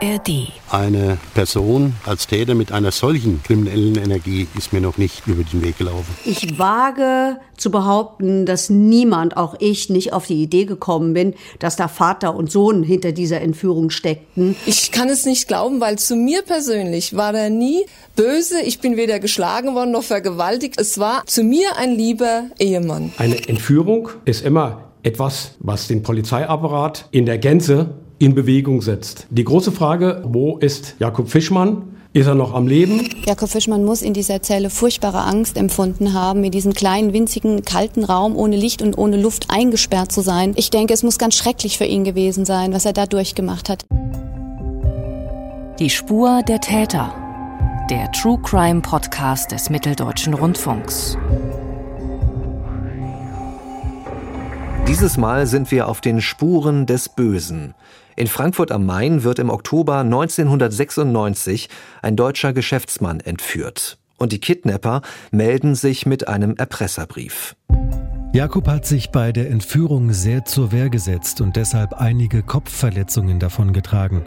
ARD. Eine Person als Täter mit einer solchen kriminellen Energie ist mir noch nicht über den Weg gelaufen. Ich wage zu behaupten, dass niemand, auch ich, nicht auf die Idee gekommen bin, dass da Vater und Sohn hinter dieser Entführung steckten. Ich kann es nicht glauben, weil zu mir persönlich war er nie böse. Ich bin weder geschlagen worden noch vergewaltigt. Es war zu mir ein lieber Ehemann. Eine Entführung ist immer etwas, was den Polizeiapparat in der Gänze in Bewegung setzt. Die große Frage, wo ist Jakob Fischmann? Ist er noch am Leben? Jakob Fischmann muss in dieser Zelle furchtbare Angst empfunden haben, in diesem kleinen, winzigen, kalten Raum ohne Licht und ohne Luft eingesperrt zu sein. Ich denke, es muss ganz schrecklich für ihn gewesen sein, was er da durchgemacht hat. Die Spur der Täter. Der True Crime Podcast des Mitteldeutschen Rundfunks. Dieses Mal sind wir auf den Spuren des Bösen. In Frankfurt am Main wird im Oktober 1996 ein deutscher Geschäftsmann entführt. Und die Kidnapper melden sich mit einem Erpresserbrief. Jakob hat sich bei der Entführung sehr zur Wehr gesetzt und deshalb einige Kopfverletzungen davongetragen.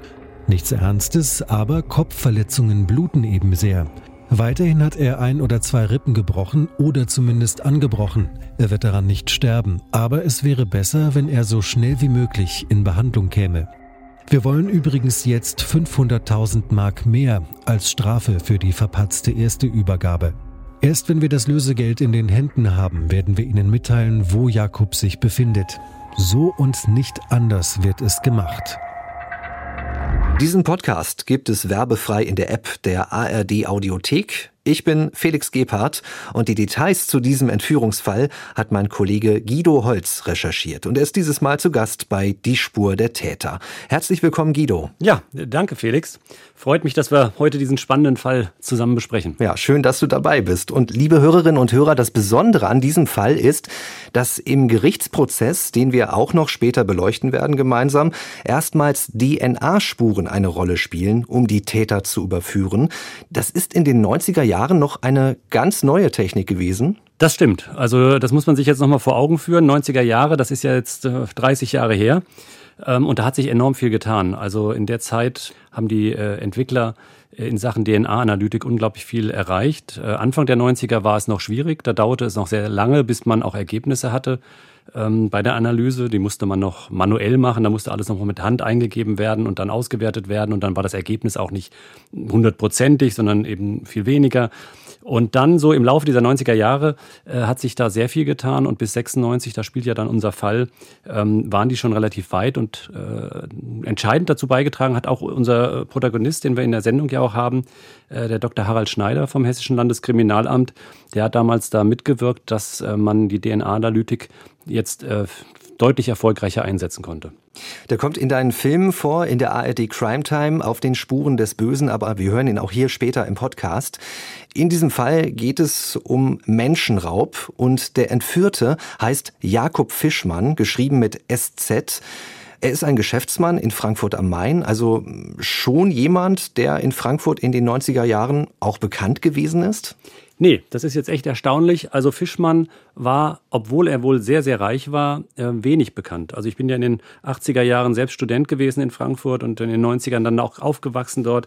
Nichts Ernstes, aber Kopfverletzungen bluten eben sehr. Weiterhin hat er ein oder zwei Rippen gebrochen oder zumindest angebrochen. Er wird daran nicht sterben, aber es wäre besser, wenn er so schnell wie möglich in Behandlung käme. Wir wollen übrigens jetzt 500.000 Mark mehr als Strafe für die verpatzte erste Übergabe. Erst wenn wir das Lösegeld in den Händen haben, werden wir Ihnen mitteilen, wo Jakob sich befindet. So und nicht anders wird es gemacht. Diesen Podcast gibt es werbefrei in der App der ARD Audiothek. Ich bin Felix Gebhardt und die Details zu diesem Entführungsfall hat mein Kollege Guido Holz recherchiert und er ist dieses Mal zu Gast bei Die Spur der Täter. Herzlich willkommen, Guido. Ja, danke, Felix. Freut mich, dass wir heute diesen spannenden Fall zusammen besprechen. Ja, schön, dass du dabei bist. Und liebe Hörerinnen und Hörer, das Besondere an diesem Fall ist, dass im Gerichtsprozess, den wir auch noch später beleuchten werden gemeinsam, erstmals DNA-Spuren eine Rolle spielen, um die Täter zu überführen. Das ist in den 90er Jahren noch eine ganz neue Technik gewesen. Das stimmt. Also das muss man sich jetzt nochmal vor Augen führen. 90er Jahre, das ist ja jetzt 30 äh, Jahre her. Ähm, und da hat sich enorm viel getan. Also in der Zeit haben die äh, Entwickler äh, in Sachen DNA-Analytik unglaublich viel erreicht. Anfang der 90er war es noch schwierig. Da dauerte es noch sehr lange, bis man auch Ergebnisse hatte ähm, bei der Analyse. Die musste man noch manuell machen. Da musste alles noch mit Hand eingegeben werden und dann ausgewertet werden. Und dann war das Ergebnis auch nicht hundertprozentig, sondern eben viel weniger. Und dann so im Laufe dieser 90er Jahre äh, hat sich da sehr viel getan und bis 96, da spielt ja dann unser Fall, ähm, waren die schon relativ weit und äh, entscheidend dazu beigetragen hat auch unser Protagonist, den wir in der Sendung ja auch haben, äh, der Dr. Harald Schneider vom Hessischen Landeskriminalamt. Der hat damals da mitgewirkt, dass äh, man die DNA-Analytik jetzt äh, deutlich erfolgreicher einsetzen konnte. Der kommt in deinen Filmen vor, in der ARD Crime Time, auf den Spuren des Bösen, aber wir hören ihn auch hier später im Podcast. In diesem Fall geht es um Menschenraub und der Entführte heißt Jakob Fischmann, geschrieben mit SZ. Er ist ein Geschäftsmann in Frankfurt am Main, also schon jemand, der in Frankfurt in den 90er Jahren auch bekannt gewesen ist? Nee, das ist jetzt echt erstaunlich. Also Fischmann war, obwohl er wohl sehr, sehr reich war, äh, wenig bekannt. Also ich bin ja in den 80er Jahren selbst Student gewesen in Frankfurt und in den 90ern dann auch aufgewachsen dort.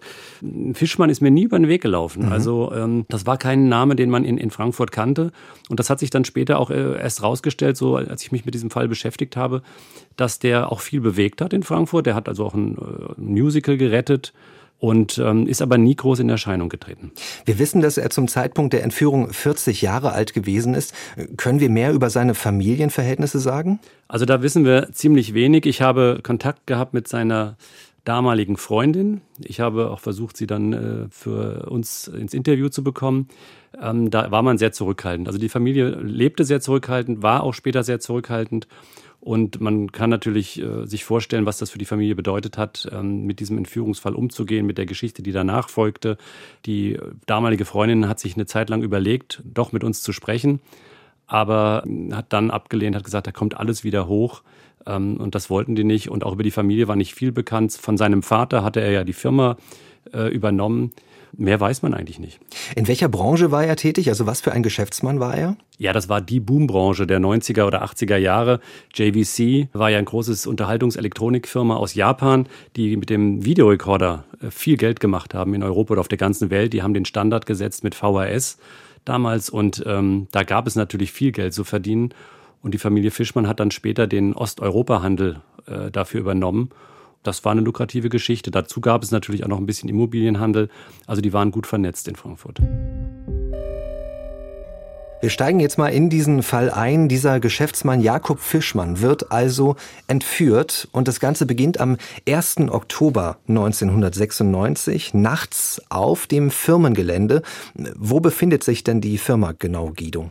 Fischmann ist mir nie über den Weg gelaufen. Mhm. Also ähm, das war kein Name, den man in, in Frankfurt kannte. Und das hat sich dann später auch äh, erst rausgestellt, so als ich mich mit diesem Fall beschäftigt habe, dass der auch viel bewegt hat in Frankfurt. Der hat also auch ein äh, Musical gerettet und ähm, ist aber nie groß in Erscheinung getreten. Wir wissen, dass er zum Zeitpunkt der Entführung 40 Jahre alt gewesen ist. Können wir mehr über seine Familienverhältnisse sagen? Also da wissen wir ziemlich wenig. Ich habe Kontakt gehabt mit seiner damaligen Freundin. Ich habe auch versucht, sie dann äh, für uns ins Interview zu bekommen. Ähm, da war man sehr zurückhaltend. Also die Familie lebte sehr zurückhaltend, war auch später sehr zurückhaltend. Und man kann natürlich äh, sich vorstellen, was das für die Familie bedeutet hat, ähm, mit diesem Entführungsfall umzugehen, mit der Geschichte, die danach folgte. Die damalige Freundin hat sich eine Zeit lang überlegt, doch mit uns zu sprechen, aber hat dann abgelehnt, hat gesagt, da kommt alles wieder hoch. Ähm, und das wollten die nicht. Und auch über die Familie war nicht viel bekannt. Von seinem Vater hatte er ja die Firma äh, übernommen. Mehr weiß man eigentlich nicht. In welcher Branche war er tätig? Also was für ein Geschäftsmann war er? Ja, das war die Boombranche der 90er oder 80er Jahre. JVC war ja ein großes Unterhaltungselektronikfirma aus Japan, die mit dem Videorekorder äh, viel Geld gemacht haben in Europa oder auf der ganzen Welt. Die haben den Standard gesetzt mit VHS damals und ähm, da gab es natürlich viel Geld zu verdienen. Und die Familie Fischmann hat dann später den Osteuropa-Handel äh, dafür übernommen. Das war eine lukrative Geschichte. Dazu gab es natürlich auch noch ein bisschen Immobilienhandel. Also die waren gut vernetzt in Frankfurt. Wir steigen jetzt mal in diesen Fall ein. Dieser Geschäftsmann Jakob Fischmann wird also entführt und das Ganze beginnt am 1. Oktober 1996 nachts auf dem Firmengelände. Wo befindet sich denn die Firma genau, Guido?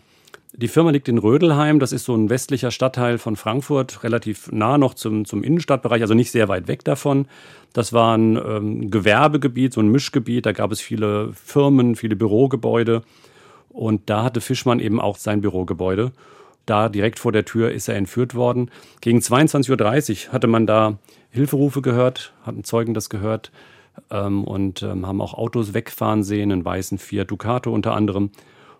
Die Firma liegt in Rödelheim, das ist so ein westlicher Stadtteil von Frankfurt, relativ nah noch zum, zum Innenstadtbereich, also nicht sehr weit weg davon. Das war ein ähm, Gewerbegebiet, so ein Mischgebiet, da gab es viele Firmen, viele Bürogebäude und da hatte Fischmann eben auch sein Bürogebäude. Da direkt vor der Tür ist er entführt worden. Gegen 22.30 Uhr hatte man da Hilferufe gehört, hatten Zeugen das gehört ähm, und ähm, haben auch Autos wegfahren sehen, einen weißen Fiat Ducato unter anderem.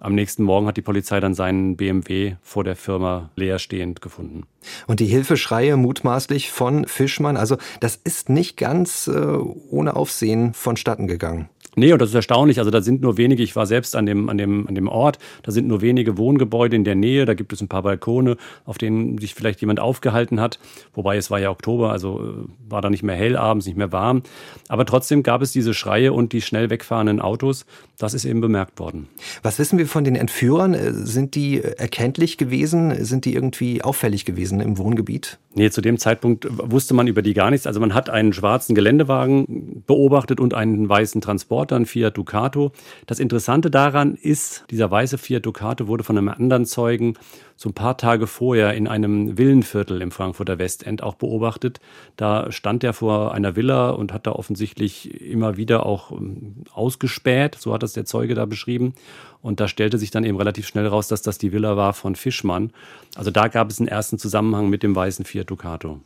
Am nächsten Morgen hat die Polizei dann seinen BMW vor der Firma leerstehend gefunden. Und die Hilfeschreie mutmaßlich von Fischmann, also das ist nicht ganz äh, ohne Aufsehen vonstatten gegangen. Nee, und das ist erstaunlich. Also da sind nur wenige, ich war selbst an dem, an dem, an dem Ort, da sind nur wenige Wohngebäude in der Nähe, da gibt es ein paar Balkone, auf denen sich vielleicht jemand aufgehalten hat. Wobei es war ja Oktober, also äh, war da nicht mehr hell abends, nicht mehr warm. Aber trotzdem gab es diese Schreie und die schnell wegfahrenden Autos. Das ist eben bemerkt worden. Was wissen wir von den Entführern? Äh, sind die erkenntlich gewesen? Sind die irgendwie auffällig gewesen im Wohngebiet? Nee, zu dem Zeitpunkt wusste man über die gar nichts. Also man hat einen schwarzen Geländewagen beobachtet und einen weißen Transporter, einen Fiat Ducato. Das Interessante daran ist, dieser weiße Fiat Ducato wurde von einem anderen Zeugen so ein paar Tage vorher in einem Villenviertel im Frankfurter Westend auch beobachtet. Da stand er vor einer Villa und hat da offensichtlich immer wieder auch ähm, ausgespäht, so hat das der Zeuge da beschrieben. Und da stellte sich dann eben relativ schnell raus, dass das die Villa war von Fischmann. Also da gab es einen ersten Zusammenhang mit dem weißen Fiat Ducato.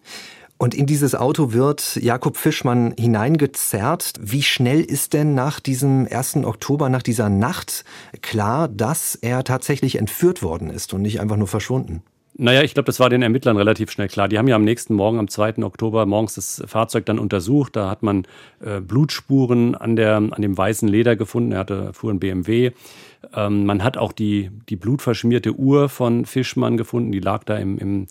Und in dieses Auto wird Jakob Fischmann hineingezerrt. Wie schnell ist denn nach diesem 1. Oktober, nach dieser Nacht klar, dass er tatsächlich entführt worden ist und nicht einfach nur verschwunden? Naja, ich glaube, das war den Ermittlern relativ schnell klar. Die haben ja am nächsten Morgen, am 2. Oktober, morgens das Fahrzeug dann untersucht. Da hat man äh, Blutspuren an, der, an dem weißen Leder gefunden. Er hatte, fuhr ein BMW. Ähm, man hat auch die, die blutverschmierte Uhr von Fischmann gefunden. Die lag da im, im,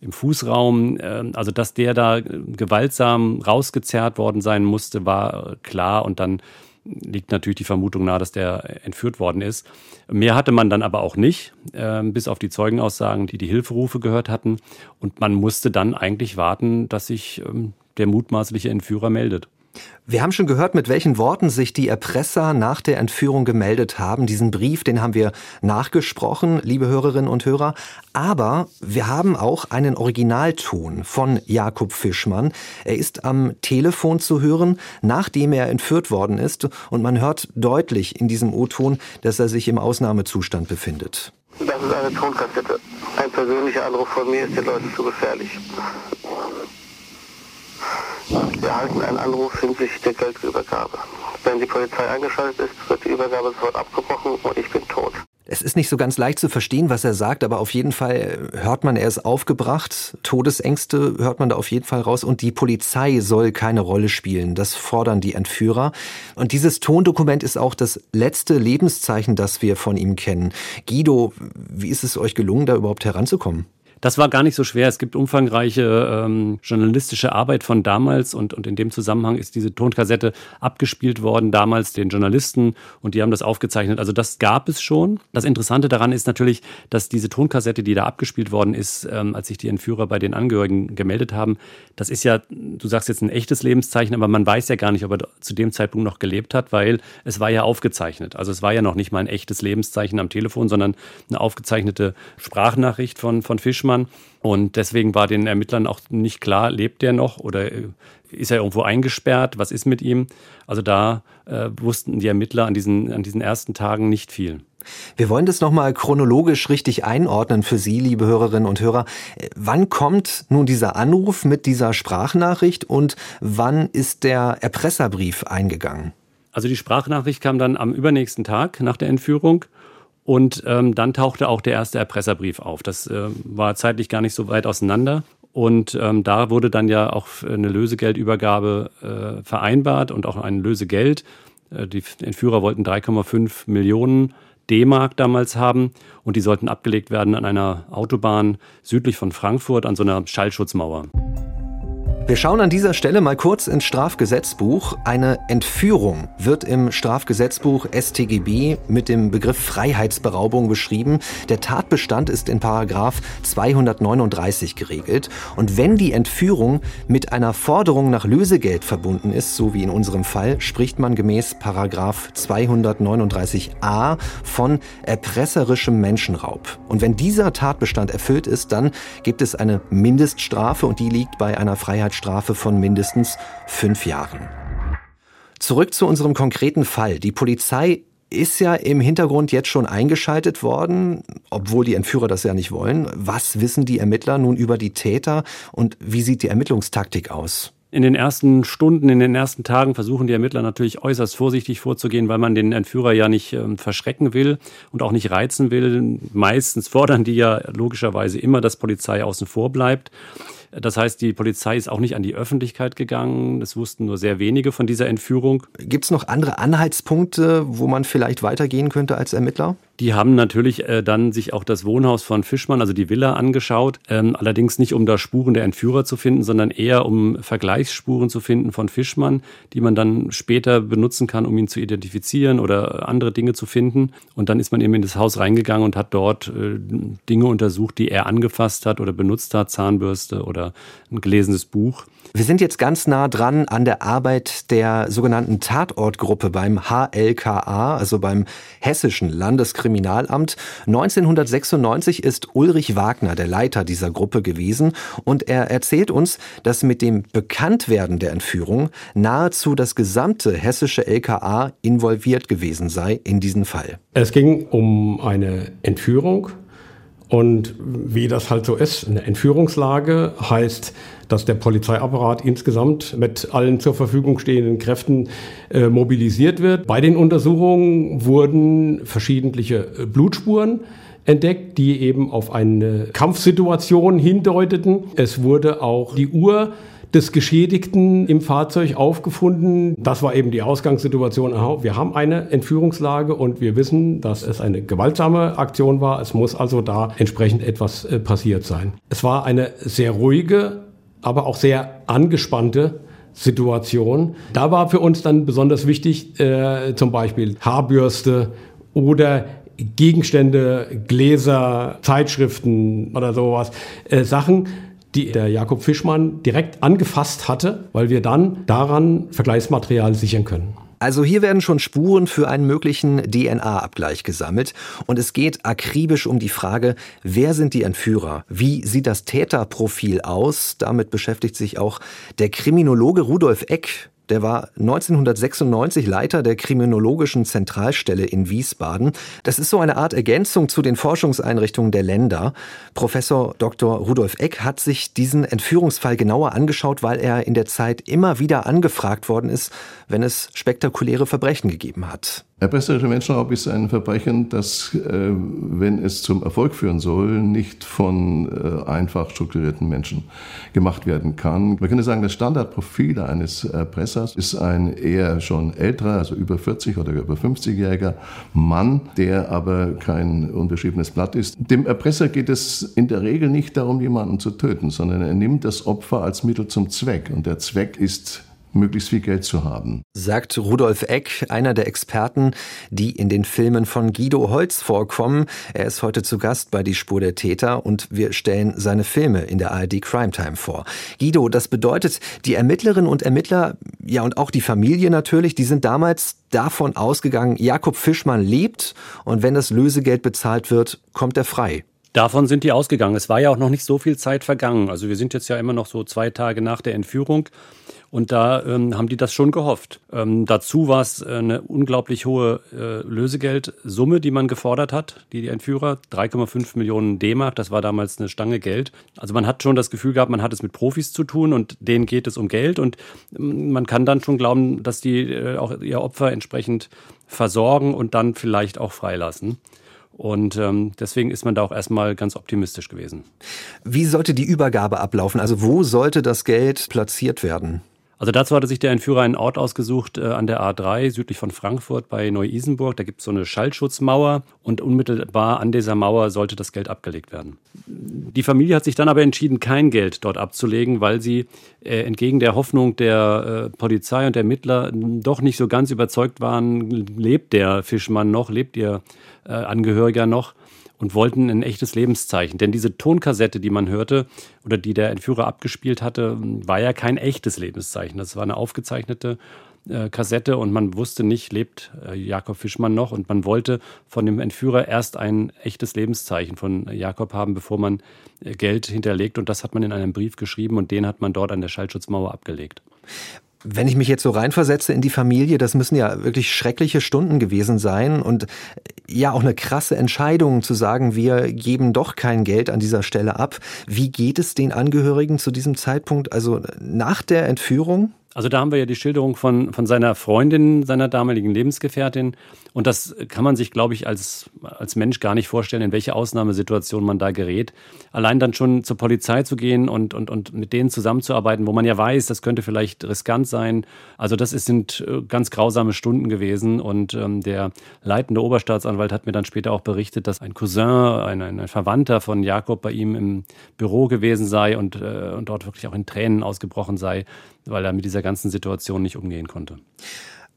im Fußraum. Ähm, also, dass der da gewaltsam rausgezerrt worden sein musste, war klar. Und dann liegt natürlich die Vermutung nahe, dass der entführt worden ist. Mehr hatte man dann aber auch nicht, äh, bis auf die Zeugenaussagen, die die Hilferufe gehört hatten. Und man musste dann eigentlich warten, dass sich ähm, der mutmaßliche Entführer meldet. Wir haben schon gehört, mit welchen Worten sich die Erpresser nach der Entführung gemeldet haben. Diesen Brief, den haben wir nachgesprochen, liebe Hörerinnen und Hörer. Aber wir haben auch einen Originalton von Jakob Fischmann. Er ist am Telefon zu hören, nachdem er entführt worden ist. Und man hört deutlich in diesem O-Ton, dass er sich im Ausnahmezustand befindet. Das ist eine Tonkassette. Ein persönlicher Anruf von mir ist den Leuten zu gefährlich. Erhalten einen Anruf hinsichtlich der Geldübergabe. Wenn die Polizei eingeschaltet ist, wird die Übergabe sofort abgebrochen und ich bin tot. Es ist nicht so ganz leicht zu verstehen, was er sagt, aber auf jeden Fall hört man, er ist aufgebracht. Todesängste hört man da auf jeden Fall raus. Und die Polizei soll keine Rolle spielen. Das fordern die Entführer. Und dieses Tondokument ist auch das letzte Lebenszeichen, das wir von ihm kennen. Guido, wie ist es euch gelungen, da überhaupt heranzukommen? Das war gar nicht so schwer. Es gibt umfangreiche ähm, journalistische Arbeit von damals und, und in dem Zusammenhang ist diese Tonkassette abgespielt worden, damals den Journalisten und die haben das aufgezeichnet. Also das gab es schon. Das Interessante daran ist natürlich, dass diese Tonkassette, die da abgespielt worden ist, ähm, als sich die Entführer bei den Angehörigen gemeldet haben, das ist ja, du sagst jetzt ein echtes Lebenszeichen, aber man weiß ja gar nicht, ob er zu dem Zeitpunkt noch gelebt hat, weil es war ja aufgezeichnet. Also es war ja noch nicht mal ein echtes Lebenszeichen am Telefon, sondern eine aufgezeichnete Sprachnachricht von, von Fischmann Eichmann. Und deswegen war den Ermittlern auch nicht klar, lebt der noch oder äh, ist er irgendwo eingesperrt? Was ist mit ihm? Also da äh, wussten die Ermittler an diesen, an diesen ersten Tagen nicht viel. Wir wollen das nochmal chronologisch richtig einordnen für Sie, liebe Hörerinnen und Hörer. Wann kommt nun dieser Anruf mit dieser Sprachnachricht und wann ist der Erpresserbrief eingegangen? Also die Sprachnachricht kam dann am übernächsten Tag nach der Entführung und ähm, dann tauchte auch der erste Erpresserbrief auf. Das äh, war zeitlich gar nicht so weit auseinander. Und ähm, da wurde dann ja auch eine Lösegeldübergabe äh, vereinbart und auch ein Lösegeld. Äh, die Entführer wollten 3,5 Millionen D-Mark damals haben und die sollten abgelegt werden an einer Autobahn südlich von Frankfurt an so einer Schallschutzmauer. Wir schauen an dieser Stelle mal kurz ins Strafgesetzbuch. Eine Entführung wird im Strafgesetzbuch StGB mit dem Begriff Freiheitsberaubung beschrieben. Der Tatbestand ist in Paragraph 239 geregelt. Und wenn die Entführung mit einer Forderung nach Lösegeld verbunden ist, so wie in unserem Fall, spricht man gemäß Paragraph 239a von erpresserischem Menschenraub. Und wenn dieser Tatbestand erfüllt ist, dann gibt es eine Mindeststrafe und die liegt bei einer Freiheitsstrafe Freiheitsstrafe von mindestens fünf Jahren. Zurück zu unserem konkreten Fall. Die Polizei ist ja im Hintergrund jetzt schon eingeschaltet worden, obwohl die Entführer das ja nicht wollen. Was wissen die Ermittler nun über die Täter und wie sieht die Ermittlungstaktik aus? In den ersten Stunden, in den ersten Tagen versuchen die Ermittler natürlich äußerst vorsichtig vorzugehen, weil man den Entführer ja nicht äh, verschrecken will und auch nicht reizen will. Meistens fordern die ja logischerweise immer, dass Polizei außen vor bleibt. Das heißt, die Polizei ist auch nicht an die Öffentlichkeit gegangen. Es wussten nur sehr wenige von dieser Entführung. Gibt es noch andere Anhaltspunkte, wo man vielleicht weitergehen könnte als Ermittler? Die haben natürlich äh, dann sich auch das Wohnhaus von Fischmann, also die Villa, angeschaut. Ähm, allerdings nicht, um da Spuren der Entführer zu finden, sondern eher um Vergleichsspuren zu finden von Fischmann, die man dann später benutzen kann, um ihn zu identifizieren oder andere Dinge zu finden. Und dann ist man eben in das Haus reingegangen und hat dort äh, Dinge untersucht, die er angefasst hat oder benutzt hat, Zahnbürste oder ein gelesenes Buch. Wir sind jetzt ganz nah dran an der Arbeit der sogenannten Tatortgruppe beim HLKA, also beim Hessischen Landeskriminalamt. 1996 ist Ulrich Wagner der Leiter dieser Gruppe gewesen und er erzählt uns, dass mit dem Bekanntwerden der Entführung nahezu das gesamte hessische LKA involviert gewesen sei in diesen Fall. Es ging um eine Entführung und wie das halt so ist, eine Entführungslage heißt, dass der Polizeiapparat insgesamt mit allen zur Verfügung stehenden Kräften äh, mobilisiert wird. Bei den Untersuchungen wurden verschiedentliche äh, Blutspuren entdeckt, die eben auf eine Kampfsituation hindeuteten. Es wurde auch die Uhr des Geschädigten im Fahrzeug aufgefunden. Das war eben die Ausgangssituation. Wir haben eine Entführungslage und wir wissen, dass es eine gewaltsame Aktion war. Es muss also da entsprechend etwas äh, passiert sein. Es war eine sehr ruhige, aber auch sehr angespannte Situation. Da war für uns dann besonders wichtig, äh, zum Beispiel Haarbürste oder Gegenstände, Gläser, Zeitschriften oder sowas, äh, Sachen, die der Jakob Fischmann direkt angefasst hatte, weil wir dann daran Vergleichsmaterial sichern können. Also hier werden schon Spuren für einen möglichen DNA-Abgleich gesammelt und es geht akribisch um die Frage, wer sind die Entführer? Wie sieht das Täterprofil aus? Damit beschäftigt sich auch der Kriminologe Rudolf Eck der war 1996 Leiter der Kriminologischen Zentralstelle in Wiesbaden. Das ist so eine Art Ergänzung zu den Forschungseinrichtungen der Länder. Professor Dr. Rudolf Eck hat sich diesen Entführungsfall genauer angeschaut, weil er in der Zeit immer wieder angefragt worden ist, wenn es spektakuläre Verbrechen gegeben hat. Erpresserischer Menschenraub ist ein Verbrechen, das, äh, wenn es zum Erfolg führen soll, nicht von äh, einfach strukturierten Menschen gemacht werden kann. Man könnte sagen, das Standardprofil eines Erpressers ist ein eher schon älterer, also über 40 oder über 50-jähriger Mann, der aber kein unterschriebenes Blatt ist. Dem Erpresser geht es in der Regel nicht darum, jemanden zu töten, sondern er nimmt das Opfer als Mittel zum Zweck. Und der Zweck ist möglichst viel Geld zu haben. Sagt Rudolf Eck, einer der Experten, die in den Filmen von Guido Holz vorkommen. Er ist heute zu Gast bei Die Spur der Täter und wir stellen seine Filme in der ARD Crime Time vor. Guido, das bedeutet, die Ermittlerinnen und Ermittler, ja und auch die Familie natürlich, die sind damals davon ausgegangen, Jakob Fischmann lebt und wenn das Lösegeld bezahlt wird, kommt er frei. Davon sind die ausgegangen. Es war ja auch noch nicht so viel Zeit vergangen. Also wir sind jetzt ja immer noch so zwei Tage nach der Entführung. Und da ähm, haben die das schon gehofft. Ähm, dazu war es äh, eine unglaublich hohe äh, Lösegeldsumme, die man gefordert hat, die, die Entführer. 3,5 Millionen D-Mark, das war damals eine Stange Geld. Also man hat schon das Gefühl gehabt, man hat es mit Profis zu tun und denen geht es um Geld. Und ähm, man kann dann schon glauben, dass die äh, auch ihr Opfer entsprechend versorgen und dann vielleicht auch freilassen. Und ähm, deswegen ist man da auch erstmal ganz optimistisch gewesen. Wie sollte die Übergabe ablaufen? Also wo sollte das Geld platziert werden? Also dazu hatte sich der Entführer einen Ort ausgesucht äh, an der A3 südlich von Frankfurt bei Neu-Isenburg. Da gibt es so eine Schallschutzmauer und unmittelbar an dieser Mauer sollte das Geld abgelegt werden. Die Familie hat sich dann aber entschieden, kein Geld dort abzulegen, weil sie äh, entgegen der Hoffnung der äh, Polizei und der Ermittler doch nicht so ganz überzeugt waren, lebt der Fischmann noch, lebt ihr äh, Angehöriger noch und wollten ein echtes Lebenszeichen. Denn diese Tonkassette, die man hörte oder die der Entführer abgespielt hatte, war ja kein echtes Lebenszeichen. Das war eine aufgezeichnete äh, Kassette und man wusste nicht, lebt äh, Jakob Fischmann noch und man wollte von dem Entführer erst ein echtes Lebenszeichen von Jakob haben, bevor man äh, Geld hinterlegt und das hat man in einem Brief geschrieben und den hat man dort an der Schallschutzmauer abgelegt. Wenn ich mich jetzt so reinversetze in die Familie, das müssen ja wirklich schreckliche Stunden gewesen sein und ja auch eine krasse Entscheidung zu sagen, wir geben doch kein Geld an dieser Stelle ab. Wie geht es den Angehörigen zu diesem Zeitpunkt, also nach der Entführung? Also da haben wir ja die Schilderung von, von seiner Freundin, seiner damaligen Lebensgefährtin. Und das kann man sich, glaube ich, als, als Mensch gar nicht vorstellen, in welche Ausnahmesituation man da gerät. Allein dann schon zur Polizei zu gehen und, und, und mit denen zusammenzuarbeiten, wo man ja weiß, das könnte vielleicht riskant sein. Also das ist, sind äh, ganz grausame Stunden gewesen. Und ähm, der leitende Oberstaatsanwalt hat mir dann später auch berichtet, dass ein Cousin, ein, ein Verwandter von Jakob bei ihm im Büro gewesen sei und, äh, und dort wirklich auch in Tränen ausgebrochen sei weil er mit dieser ganzen Situation nicht umgehen konnte.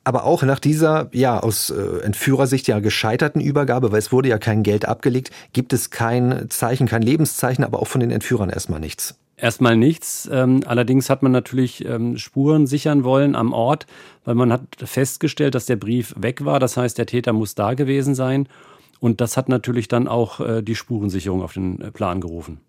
Aber auch nach dieser, ja, aus äh, Entführersicht ja gescheiterten Übergabe, weil es wurde ja kein Geld abgelegt, gibt es kein Zeichen, kein Lebenszeichen, aber auch von den Entführern erstmal nichts. Erstmal nichts. Ähm, allerdings hat man natürlich ähm, Spuren sichern wollen am Ort, weil man hat festgestellt, dass der Brief weg war. Das heißt, der Täter muss da gewesen sein. Und das hat natürlich dann auch äh, die Spurensicherung auf den äh, Plan gerufen.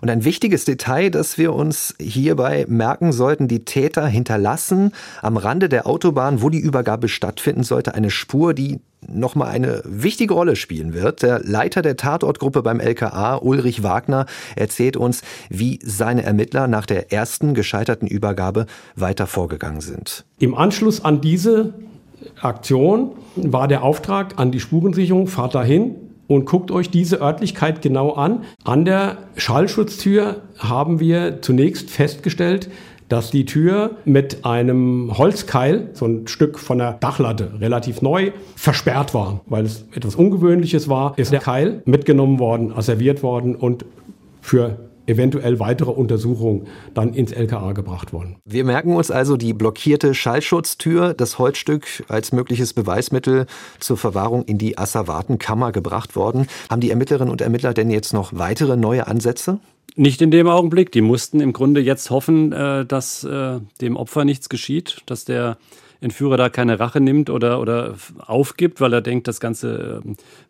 Und ein wichtiges Detail, das wir uns hierbei merken sollten, die Täter hinterlassen am Rande der Autobahn, wo die Übergabe stattfinden sollte, eine Spur, die nochmal eine wichtige Rolle spielen wird. Der Leiter der Tatortgruppe beim LKA, Ulrich Wagner, erzählt uns, wie seine Ermittler nach der ersten gescheiterten Übergabe weiter vorgegangen sind. Im Anschluss an diese Aktion war der Auftrag an die Spurensicherung, fahrt dahin, und guckt euch diese Örtlichkeit genau an. An der Schallschutztür haben wir zunächst festgestellt, dass die Tür mit einem Holzkeil, so ein Stück von der Dachlatte, relativ neu, versperrt war. Weil es etwas Ungewöhnliches war, ist der Keil mitgenommen worden, asserviert worden und für eventuell weitere Untersuchungen dann ins LKA gebracht worden. Wir merken uns also die blockierte Schallschutztür, das Holzstück als mögliches Beweismittel zur Verwahrung in die Asservatenkammer gebracht worden. Haben die Ermittlerinnen und Ermittler denn jetzt noch weitere neue Ansätze? Nicht in dem Augenblick. Die mussten im Grunde jetzt hoffen, äh, dass äh, dem Opfer nichts geschieht, dass der Entführer da keine Rache nimmt oder, oder aufgibt, weil er denkt, das Ganze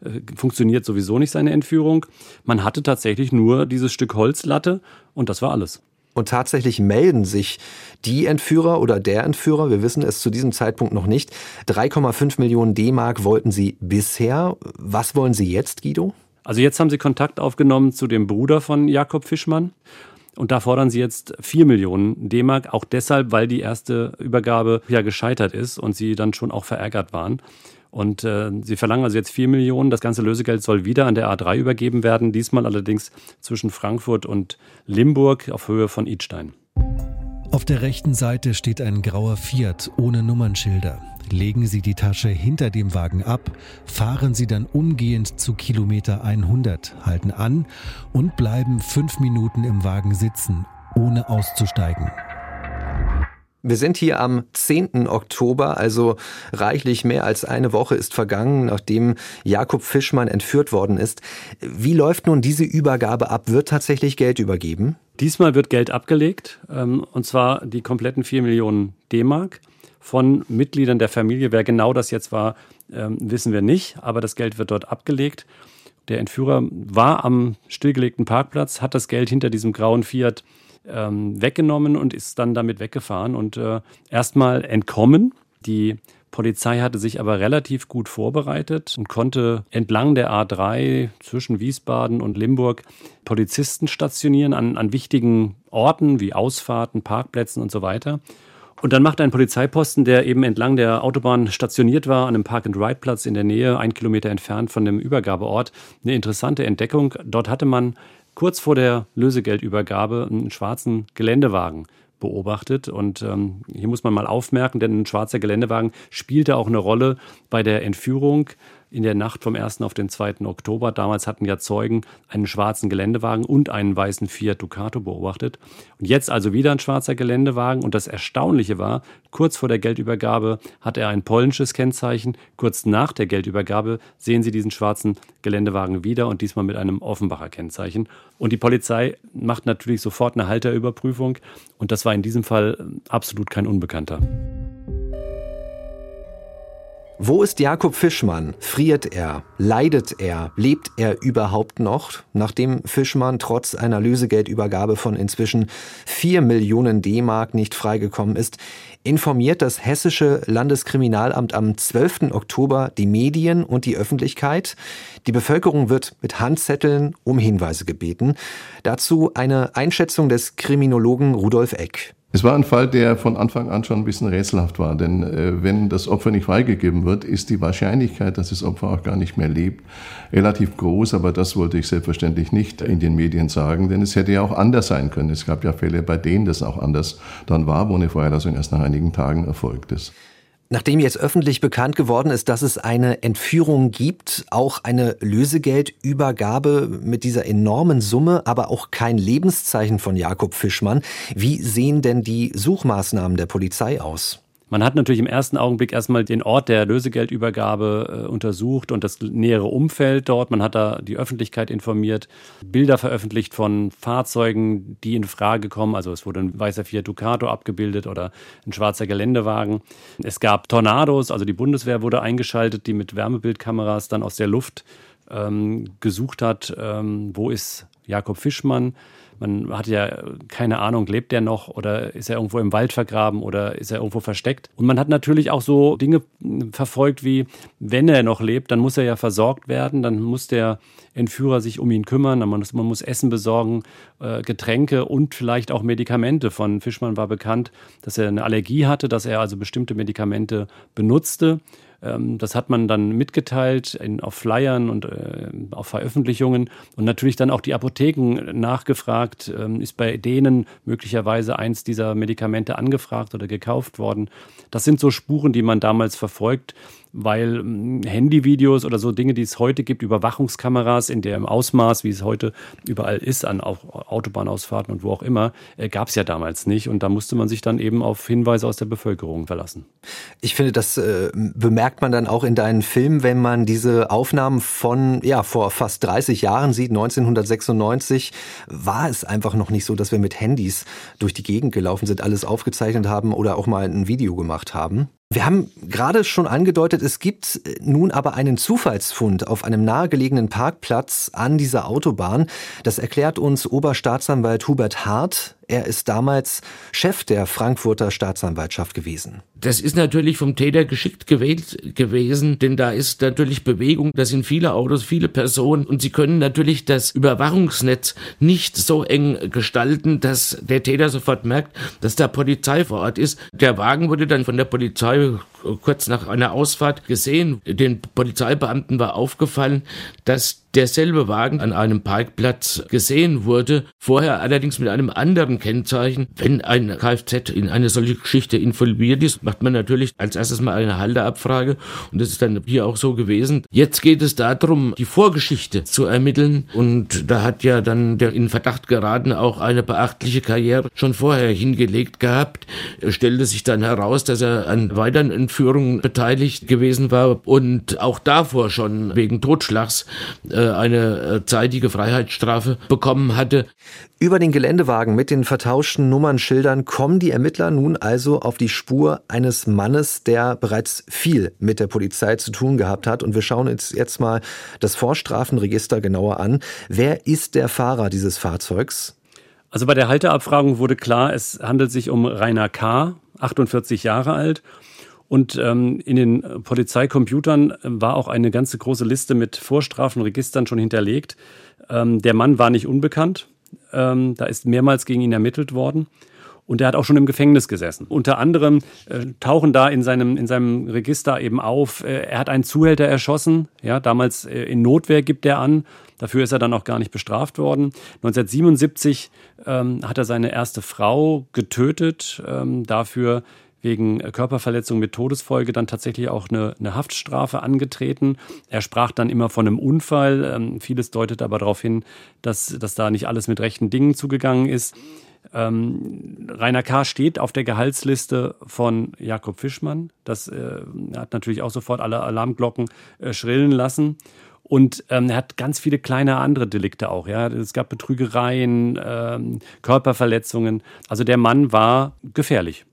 äh, funktioniert sowieso nicht, seine Entführung. Man hatte tatsächlich nur dieses Stück Holzlatte und das war alles. Und tatsächlich melden sich die Entführer oder der Entführer, wir wissen es zu diesem Zeitpunkt noch nicht. 3,5 Millionen D-Mark wollten sie bisher. Was wollen sie jetzt, Guido? Also jetzt haben sie Kontakt aufgenommen zu dem Bruder von Jakob Fischmann und da fordern sie jetzt 4 Millionen D-Mark, auch deshalb, weil die erste Übergabe ja gescheitert ist und sie dann schon auch verärgert waren. Und äh, sie verlangen also jetzt 4 Millionen. Das ganze Lösegeld soll wieder an der A3 übergeben werden, diesmal allerdings zwischen Frankfurt und Limburg auf Höhe von Idstein. Auf der rechten Seite steht ein grauer Fiat ohne Nummernschilder. Legen Sie die Tasche hinter dem Wagen ab, fahren Sie dann umgehend zu Kilometer 100, halten an und bleiben fünf Minuten im Wagen sitzen, ohne auszusteigen. Wir sind hier am 10. Oktober, also reichlich mehr als eine Woche ist vergangen, nachdem Jakob Fischmann entführt worden ist. Wie läuft nun diese Übergabe ab? Wird tatsächlich Geld übergeben? Diesmal wird Geld abgelegt, ähm, und zwar die kompletten 4 Millionen D-Mark von Mitgliedern der Familie. Wer genau das jetzt war, ähm, wissen wir nicht, aber das Geld wird dort abgelegt. Der Entführer war am stillgelegten Parkplatz, hat das Geld hinter diesem grauen Fiat ähm, weggenommen und ist dann damit weggefahren und äh, erstmal entkommen. Die Polizei hatte sich aber relativ gut vorbereitet und konnte entlang der A3 zwischen Wiesbaden und Limburg Polizisten stationieren an, an wichtigen Orten wie Ausfahrten, Parkplätzen und so weiter. Und dann macht ein Polizeiposten, der eben entlang der Autobahn stationiert war, an einem Park-and-Ride-Platz in der Nähe, ein Kilometer entfernt von dem Übergabeort, eine interessante Entdeckung. Dort hatte man kurz vor der Lösegeldübergabe einen schwarzen Geländewagen beobachtet. Und ähm, hier muss man mal aufmerken, denn ein schwarzer Geländewagen spielte auch eine Rolle bei der Entführung in der Nacht vom 1. auf den 2. Oktober. Damals hatten ja Zeugen einen schwarzen Geländewagen und einen weißen Fiat Ducato beobachtet. Und jetzt also wieder ein schwarzer Geländewagen. Und das Erstaunliche war, kurz vor der Geldübergabe hat er ein polnisches Kennzeichen. Kurz nach der Geldübergabe sehen Sie diesen schwarzen Geländewagen wieder und diesmal mit einem Offenbacher Kennzeichen. Und die Polizei macht natürlich sofort eine Halterüberprüfung. Und das war in diesem Fall absolut kein Unbekannter. Wo ist Jakob Fischmann? Friert er? Leidet er? Lebt er überhaupt noch? Nachdem Fischmann trotz einer Lösegeldübergabe von inzwischen 4 Millionen D-Mark nicht freigekommen ist, informiert das Hessische Landeskriminalamt am 12. Oktober die Medien und die Öffentlichkeit. Die Bevölkerung wird mit Handzetteln um Hinweise gebeten. Dazu eine Einschätzung des Kriminologen Rudolf Eck. Es war ein Fall, der von Anfang an schon ein bisschen rätselhaft war, denn äh, wenn das Opfer nicht freigegeben wird, ist die Wahrscheinlichkeit, dass das Opfer auch gar nicht mehr lebt, relativ groß, aber das wollte ich selbstverständlich nicht in den Medien sagen, denn es hätte ja auch anders sein können. Es gab ja Fälle, bei denen das auch anders dann war, wo eine Freilassung erst nach einigen Tagen erfolgt ist. Nachdem jetzt öffentlich bekannt geworden ist, dass es eine Entführung gibt, auch eine Lösegeldübergabe mit dieser enormen Summe, aber auch kein Lebenszeichen von Jakob Fischmann, wie sehen denn die Suchmaßnahmen der Polizei aus? Man hat natürlich im ersten Augenblick erstmal den Ort der Lösegeldübergabe äh, untersucht und das nähere Umfeld dort. Man hat da die Öffentlichkeit informiert, Bilder veröffentlicht von Fahrzeugen, die in Frage kommen. Also es wurde ein weißer Fiat Ducato abgebildet oder ein schwarzer Geländewagen. Es gab Tornados, also die Bundeswehr wurde eingeschaltet, die mit Wärmebildkameras dann aus der Luft ähm, gesucht hat, ähm, wo ist Jakob Fischmann. Man hat ja keine Ahnung, lebt er noch oder ist er irgendwo im Wald vergraben oder ist er irgendwo versteckt. Und man hat natürlich auch so Dinge verfolgt wie, wenn er noch lebt, dann muss er ja versorgt werden, dann muss der Entführer sich um ihn kümmern, man muss, man muss Essen besorgen, äh, Getränke und vielleicht auch Medikamente. Von Fischmann war bekannt, dass er eine Allergie hatte, dass er also bestimmte Medikamente benutzte. Ähm, das hat man dann mitgeteilt in, auf Flyern und äh, auf Veröffentlichungen und natürlich dann auch die Apotheken nachgefragt, ähm, ist bei denen möglicherweise eins dieser Medikamente angefragt oder gekauft worden. Das sind so Spuren, die man damals verfolgt weil hm, Handyvideos oder so Dinge, die es heute gibt, Überwachungskameras in dem Ausmaß, wie es heute überall ist, an Autobahnausfahrten und wo auch immer, äh, gab es ja damals nicht. Und da musste man sich dann eben auf Hinweise aus der Bevölkerung verlassen. Ich finde, das äh, bemerkt man dann auch in deinen Filmen, wenn man diese Aufnahmen von ja vor fast 30 Jahren sieht, 1996, war es einfach noch nicht so, dass wir mit Handys durch die Gegend gelaufen sind, alles aufgezeichnet haben oder auch mal ein Video gemacht haben. Wir haben gerade schon angedeutet, es gibt äh, nun aber einen Zufallsfund auf einem nahegelegenen Parkplatz an dieser Autobahn. Das erklärt uns Oberstaatsanwalt Hubert Hart. Er ist damals Chef der Frankfurter Staatsanwaltschaft gewesen. Das ist natürlich vom Täter geschickt gewählt gewesen, denn da ist natürlich Bewegung, da sind viele Autos, viele Personen und sie können natürlich das Überwachungsnetz nicht so eng gestalten, dass der Täter sofort merkt, dass da Polizei vor Ort ist. Der Wagen wurde dann von der Polizei kurz nach einer Ausfahrt gesehen. Den Polizeibeamten war aufgefallen, dass derselbe Wagen an einem Parkplatz gesehen wurde, vorher allerdings mit einem anderen Kennzeichen. Wenn ein Kfz in eine solche Geschichte involviert ist, macht man natürlich als erstes mal eine Halteabfrage und das ist dann hier auch so gewesen. Jetzt geht es darum, die Vorgeschichte zu ermitteln und da hat ja dann der in Verdacht geraten auch eine beachtliche Karriere schon vorher hingelegt gehabt. Er stellte sich dann heraus, dass er an weiteren Entführung beteiligt gewesen war und auch davor schon wegen Totschlags äh, eine äh, zeitige Freiheitsstrafe bekommen hatte. Über den Geländewagen mit den vertauschten Nummernschildern kommen die Ermittler nun also auf die Spur eines Mannes, der bereits viel mit der Polizei zu tun gehabt hat. Und wir schauen uns jetzt mal das Vorstrafenregister genauer an. Wer ist der Fahrer dieses Fahrzeugs? Also bei der Halteabfragung wurde klar, es handelt sich um Rainer K., 48 Jahre alt. Und ähm, in den Polizeicomputern war auch eine ganze große Liste mit Vorstrafenregistern schon hinterlegt. Ähm, der Mann war nicht unbekannt. Ähm, da ist mehrmals gegen ihn ermittelt worden. Und er hat auch schon im Gefängnis gesessen. Unter anderem äh, tauchen da in seinem, in seinem Register eben auf, äh, er hat einen Zuhälter erschossen. Ja, damals äh, in Notwehr gibt er an. Dafür ist er dann auch gar nicht bestraft worden. 1977 ähm, hat er seine erste Frau getötet. Ähm, dafür wegen Körperverletzung mit Todesfolge dann tatsächlich auch eine, eine Haftstrafe angetreten. Er sprach dann immer von einem Unfall. Ähm, vieles deutet aber darauf hin, dass, dass da nicht alles mit rechten Dingen zugegangen ist. Ähm, Rainer K. steht auf der Gehaltsliste von Jakob Fischmann. Das äh, hat natürlich auch sofort alle Alarmglocken äh, schrillen lassen. Und ähm, er hat ganz viele kleine andere Delikte auch. Ja, es gab Betrügereien, ähm, Körperverletzungen. Also der Mann war gefährlich.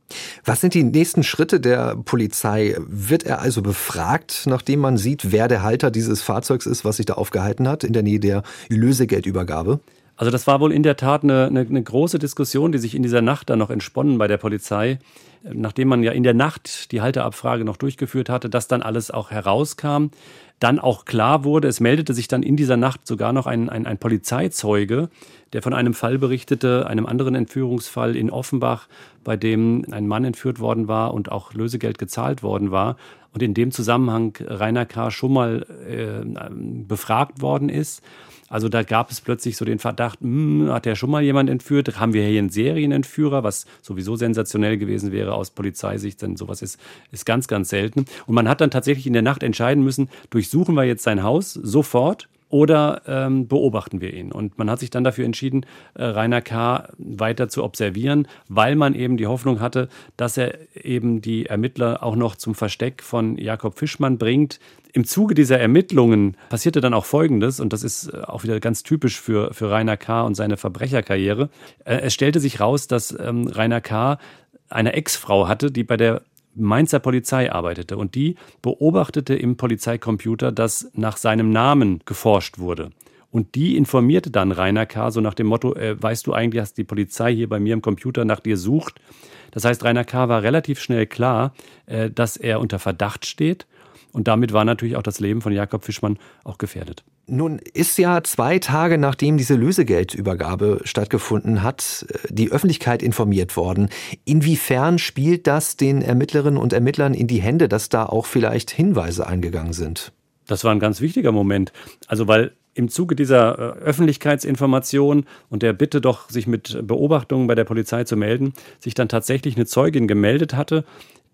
Was sind die nächsten Schritte der Polizei? Wird er also befragt, nachdem man sieht, wer der Halter dieses Fahrzeugs ist, was sich da aufgehalten hat, in der Nähe der Lösegeldübergabe? Also das war wohl in der Tat eine, eine, eine, große Diskussion, die sich in dieser Nacht dann noch entsponnen bei der Polizei, nachdem man ja in der Nacht die Halteabfrage noch durchgeführt hatte, dass dann alles auch herauskam. Dann auch klar wurde, es meldete sich dann in dieser Nacht sogar noch ein, ein, ein Polizeizeuge, der von einem Fall berichtete, einem anderen Entführungsfall in Offenbach, bei dem ein Mann entführt worden war und auch Lösegeld gezahlt worden war. Und in dem Zusammenhang Rainer K. schon mal äh, befragt worden ist. Also da gab es plötzlich so den Verdacht, hm, hat ja schon mal jemand entführt? Haben wir hier einen Serienentführer, was sowieso sensationell gewesen wäre aus Polizeisicht, denn sowas ist, ist ganz, ganz selten. Und man hat dann tatsächlich in der Nacht entscheiden müssen, durchsuchen wir jetzt sein Haus sofort oder ähm, beobachten wir ihn? Und man hat sich dann dafür entschieden, äh, Rainer K. weiter zu observieren, weil man eben die Hoffnung hatte, dass er eben die Ermittler auch noch zum Versteck von Jakob Fischmann bringt. Im Zuge dieser Ermittlungen passierte dann auch Folgendes, und das ist äh, auch wieder ganz typisch für, für Rainer K. und seine Verbrecherkarriere. Äh, es stellte sich raus, dass ähm, Rainer K. eine Ex-Frau hatte, die bei der Mainzer Polizei arbeitete und die beobachtete im Polizeicomputer, dass nach seinem Namen geforscht wurde. Und die informierte dann Rainer K. so nach dem Motto, äh, weißt du eigentlich, dass die Polizei hier bei mir im Computer nach dir sucht? Das heißt, Rainer K. war relativ schnell klar, äh, dass er unter Verdacht steht. Und damit war natürlich auch das Leben von Jakob Fischmann auch gefährdet. Nun ist ja zwei Tage nachdem diese Lösegeldübergabe stattgefunden hat, äh, die Öffentlichkeit informiert worden. Inwiefern spielt das den Ermittlerinnen und Ermittlern in die Hände, dass da auch vielleicht Hinweise eingegangen sind? Das war ein ganz wichtiger Moment. Also weil im Zuge dieser äh, Öffentlichkeitsinformation und der Bitte doch, sich mit Beobachtungen bei der Polizei zu melden, sich dann tatsächlich eine Zeugin gemeldet hatte,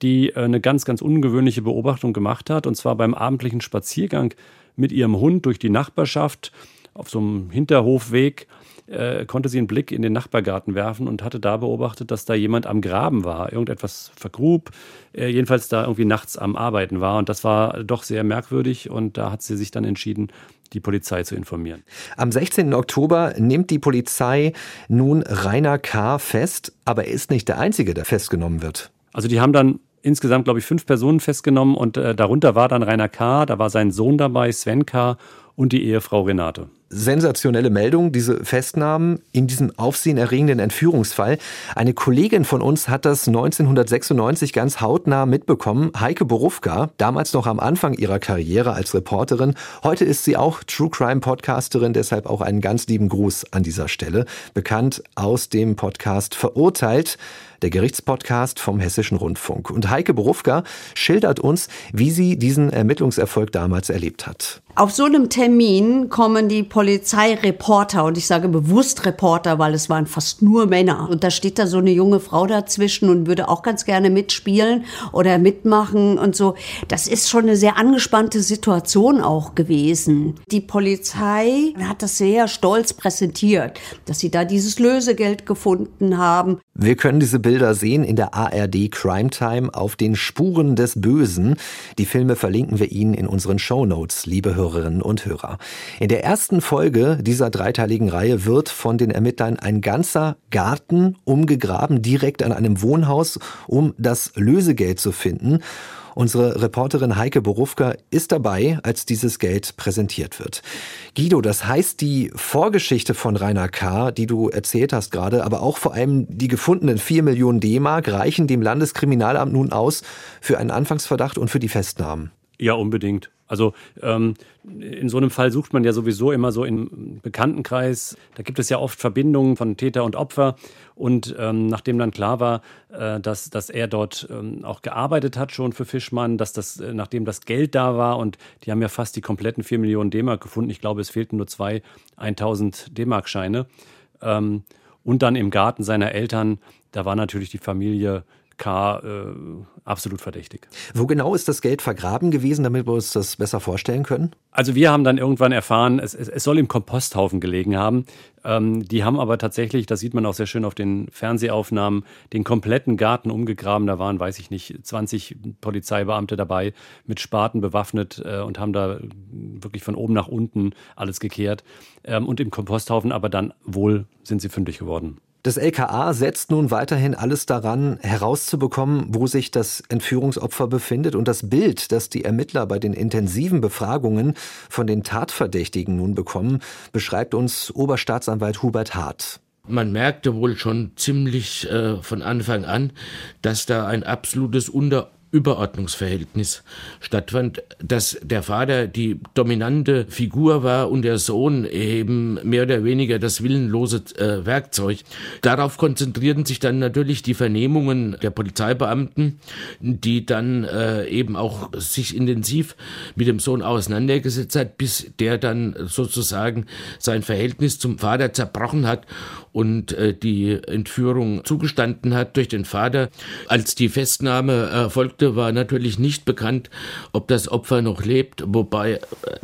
die äh, eine ganz, ganz ungewöhnliche Beobachtung gemacht hat, und zwar beim abendlichen Spaziergang mit ihrem Hund durch die Nachbarschaft auf so einem Hinterhofweg äh, konnte sie einen Blick in den Nachbargarten werfen und hatte da beobachtet, dass da jemand am Graben war, irgendetwas vergrub, äh, jedenfalls da irgendwie nachts am Arbeiten war. Und das war doch sehr merkwürdig und da hat sie sich dann entschieden, die Polizei zu informieren. Am 16. Oktober nimmt die Polizei nun Rainer K. fest, aber er ist nicht der Einzige, der festgenommen wird. Also die haben dann insgesamt, glaube ich, fünf Personen festgenommen und äh, darunter war dann Rainer K., da war sein Sohn dabei, Sven K. und die Ehefrau Renate sensationelle Meldung, diese Festnahmen in diesem aufsehenerregenden Entführungsfall. Eine Kollegin von uns hat das 1996 ganz hautnah mitbekommen. Heike Borufka, damals noch am Anfang ihrer Karriere als Reporterin. Heute ist sie auch True Crime Podcasterin, deshalb auch einen ganz lieben Gruß an dieser Stelle. Bekannt aus dem Podcast Verurteilt der Gerichtspodcast vom Hessischen Rundfunk. Und Heike Borufka schildert uns, wie sie diesen Ermittlungserfolg damals erlebt hat. Auf so einem Termin kommen die Polizeireporter, und ich sage bewusst Reporter, weil es waren fast nur Männer. Und da steht da so eine junge Frau dazwischen und würde auch ganz gerne mitspielen oder mitmachen und so. Das ist schon eine sehr angespannte Situation auch gewesen. Die Polizei hat das sehr stolz präsentiert, dass sie da dieses Lösegeld gefunden haben. Wir können diese Bilder sehen in der ARD Crime Time auf den Spuren des Bösen. Die Filme verlinken wir Ihnen in unseren Show Notes, liebe Hörerinnen und Hörer. In der ersten Folge dieser dreiteiligen Reihe wird von den Ermittlern ein ganzer Garten umgegraben, direkt an einem Wohnhaus, um das Lösegeld zu finden. Unsere Reporterin Heike Borufka ist dabei, als dieses Geld präsentiert wird. Guido, das heißt, die Vorgeschichte von Rainer K., die du erzählt hast gerade, aber auch vor allem die gefundenen 4 Millionen D-Mark reichen dem Landeskriminalamt nun aus für einen Anfangsverdacht und für die Festnahmen. Ja, unbedingt. Also ähm, in so einem Fall sucht man ja sowieso immer so im Bekanntenkreis. Da gibt es ja oft Verbindungen von Täter und Opfer. Und ähm, nachdem dann klar war, äh, dass, dass er dort ähm, auch gearbeitet hat schon für Fischmann, dass das, äh, nachdem das Geld da war und die haben ja fast die kompletten 4 Millionen D-Mark gefunden. Ich glaube, es fehlten nur zwei 1000 D-Mark-Scheine. Ähm, und dann im Garten seiner Eltern, da war natürlich die Familie K. Äh, absolut verdächtig. Wo genau ist das Geld vergraben gewesen, damit wir uns das besser vorstellen können? Also wir haben dann irgendwann erfahren, es, es, es soll im Komposthaufen gelegen haben. Ähm, die haben aber tatsächlich, das sieht man auch sehr schön auf den Fernsehaufnahmen, den kompletten Garten umgegraben. Da waren, weiß ich nicht, 20 Polizeibeamte dabei, mit Spaten bewaffnet äh, und haben da wirklich von oben nach unten alles gekehrt. Ähm, und im Komposthaufen aber dann wohl sind sie fündig geworden. Das LKA setzt nun weiterhin alles daran, herauszubekommen, wo sich das Entführungsopfer befindet. Und das Bild, das die Ermittler bei den intensiven Befragungen von den Tatverdächtigen nun bekommen, beschreibt uns Oberstaatsanwalt Hubert Hart. Man merkte wohl schon ziemlich äh, von Anfang an, dass da ein absolutes Unter Überordnungsverhältnis stattfand, dass der Vater die dominante Figur war und der Sohn eben mehr oder weniger das willenlose äh, Werkzeug. Darauf konzentrierten sich dann natürlich die Vernehmungen der Polizeibeamten, die dann äh, eben auch sich intensiv mit dem Sohn auseinandergesetzt hat, bis der dann sozusagen sein Verhältnis zum Vater zerbrochen hat und äh, die Entführung zugestanden hat durch den Vater. Als die Festnahme erfolgte, war natürlich nicht bekannt, ob das Opfer noch lebt, wobei äh,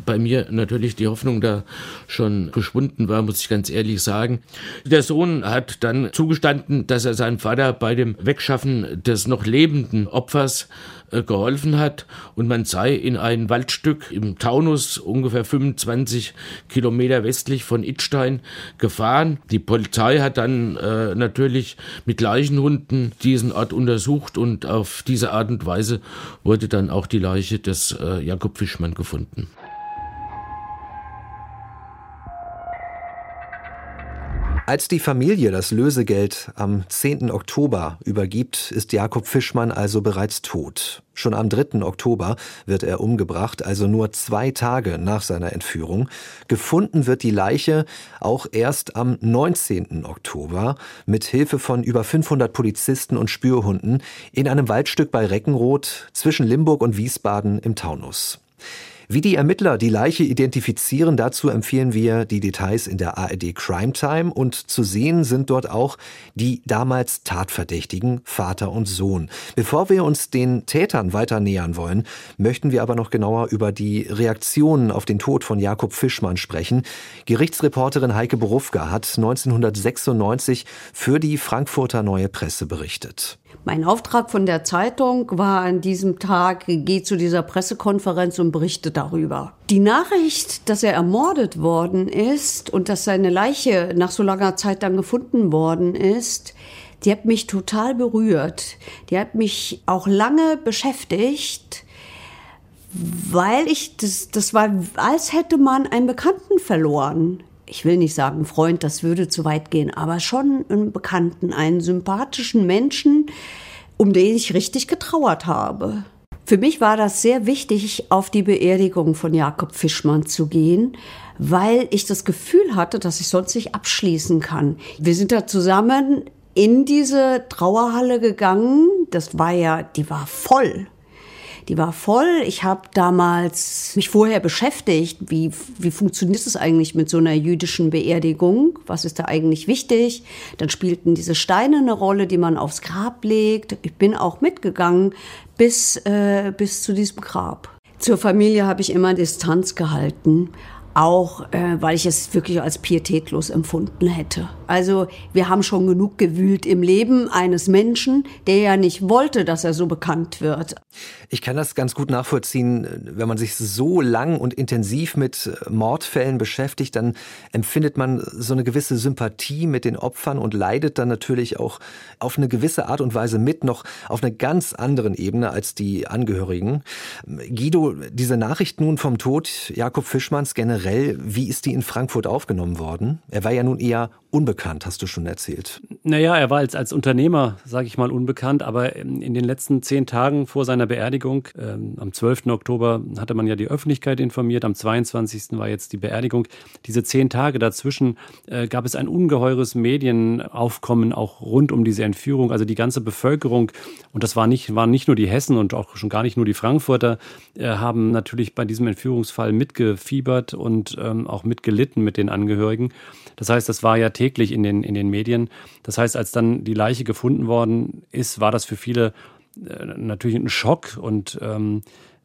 bei mir natürlich die Hoffnung da schon geschwunden war, muss ich ganz ehrlich sagen. Der Sohn hat dann zugestanden, dass er seinen Vater bei dem Wegschaffen des noch lebenden Opfers geholfen hat und man sei in ein Waldstück im Taunus ungefähr 25 Kilometer westlich von Idstein gefahren. Die Polizei hat dann äh, natürlich mit Leichenhunden diesen Ort untersucht und auf diese Art und Weise wurde dann auch die Leiche des äh, Jakob Fischmann gefunden. Als die Familie das Lösegeld am 10. Oktober übergibt, ist Jakob Fischmann also bereits tot. Schon am 3. Oktober wird er umgebracht, also nur zwei Tage nach seiner Entführung. Gefunden wird die Leiche auch erst am 19. Oktober mit Hilfe von über 500 Polizisten und Spürhunden in einem Waldstück bei Reckenroth zwischen Limburg und Wiesbaden im Taunus. Wie die Ermittler die Leiche identifizieren, dazu empfehlen wir die Details in der ARD Crime Time und zu sehen sind dort auch die damals Tatverdächtigen Vater und Sohn. Bevor wir uns den Tätern weiter nähern wollen, möchten wir aber noch genauer über die Reaktionen auf den Tod von Jakob Fischmann sprechen. Gerichtsreporterin Heike Borufka hat 1996 für die Frankfurter Neue Presse berichtet. Mein Auftrag von der Zeitung war an diesem Tag, geh zu dieser Pressekonferenz und berichte darüber. Die Nachricht, dass er ermordet worden ist und dass seine Leiche nach so langer Zeit dann gefunden worden ist, die hat mich total berührt. Die hat mich auch lange beschäftigt, weil ich, das, das war, als hätte man einen Bekannten verloren ich will nicht sagen Freund, das würde zu weit gehen, aber schon einen Bekannten, einen sympathischen Menschen, um den ich richtig getrauert habe. Für mich war das sehr wichtig, auf die Beerdigung von Jakob Fischmann zu gehen, weil ich das Gefühl hatte, dass ich sonst nicht abschließen kann. Wir sind da zusammen in diese Trauerhalle gegangen. Das war ja, die war voll. Die war voll. Ich habe damals mich vorher beschäftigt, wie, wie funktioniert es eigentlich mit so einer jüdischen Beerdigung? Was ist da eigentlich wichtig? Dann spielten diese Steine eine Rolle, die man aufs Grab legt. Ich bin auch mitgegangen bis, äh, bis zu diesem Grab. Zur Familie habe ich immer Distanz gehalten. Auch äh, weil ich es wirklich als pietätlos empfunden hätte. Also wir haben schon genug gewühlt im Leben eines Menschen, der ja nicht wollte, dass er so bekannt wird. Ich kann das ganz gut nachvollziehen, wenn man sich so lang und intensiv mit Mordfällen beschäftigt, dann empfindet man so eine gewisse Sympathie mit den Opfern und leidet dann natürlich auch auf eine gewisse Art und Weise mit, noch auf einer ganz anderen Ebene als die Angehörigen. Guido, diese Nachricht nun vom Tod Jakob Fischmanns generell, wie ist die in Frankfurt aufgenommen worden? Er war ja nun eher unbekannt, hast du schon erzählt. Naja, er war als, als Unternehmer, sage ich mal, unbekannt, aber in den letzten zehn Tagen vor seiner Beerdigung, ähm, am 12. Oktober, hatte man ja die Öffentlichkeit informiert, am 22. war jetzt die Beerdigung. Diese zehn Tage dazwischen äh, gab es ein ungeheures Medienaufkommen auch rund um diese Entführung. Also die ganze Bevölkerung, und das war nicht, waren nicht nur die Hessen und auch schon gar nicht nur die Frankfurter, äh, haben natürlich bei diesem Entführungsfall mitgefiebert und ähm, auch mitgelitten mit den Angehörigen. Das heißt, das war ja täglich in den, in den Medien. Das heißt, als dann die Leiche gefunden worden ist, war das für viele äh, natürlich ein Schock und ähm,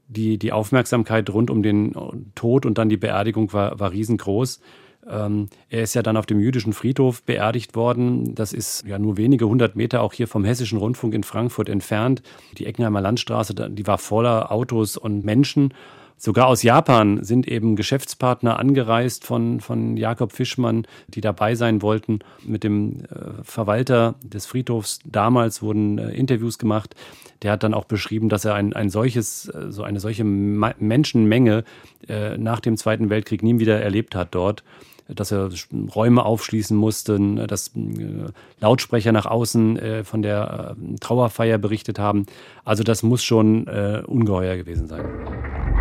die, die Aufmerksamkeit rund um den Tod und dann die Beerdigung war, war riesengroß. Ähm, er ist ja dann auf dem jüdischen Friedhof beerdigt worden. Das ist ja nur wenige hundert Meter auch hier vom Hessischen Rundfunk in Frankfurt entfernt. Die Eckenheimer Landstraße, die war voller Autos und Menschen. Sogar aus Japan sind eben Geschäftspartner angereist von, von Jakob Fischmann, die dabei sein wollten. Mit dem äh, Verwalter des Friedhofs damals wurden äh, Interviews gemacht. Der hat dann auch beschrieben, dass er ein, ein solches, äh, so eine solche Menschenmenge nach dem Zweiten Weltkrieg nie wieder erlebt hat dort dass er Räume aufschließen musste, dass Lautsprecher nach außen von der Trauerfeier berichtet haben. Also das muss schon ungeheuer gewesen sein.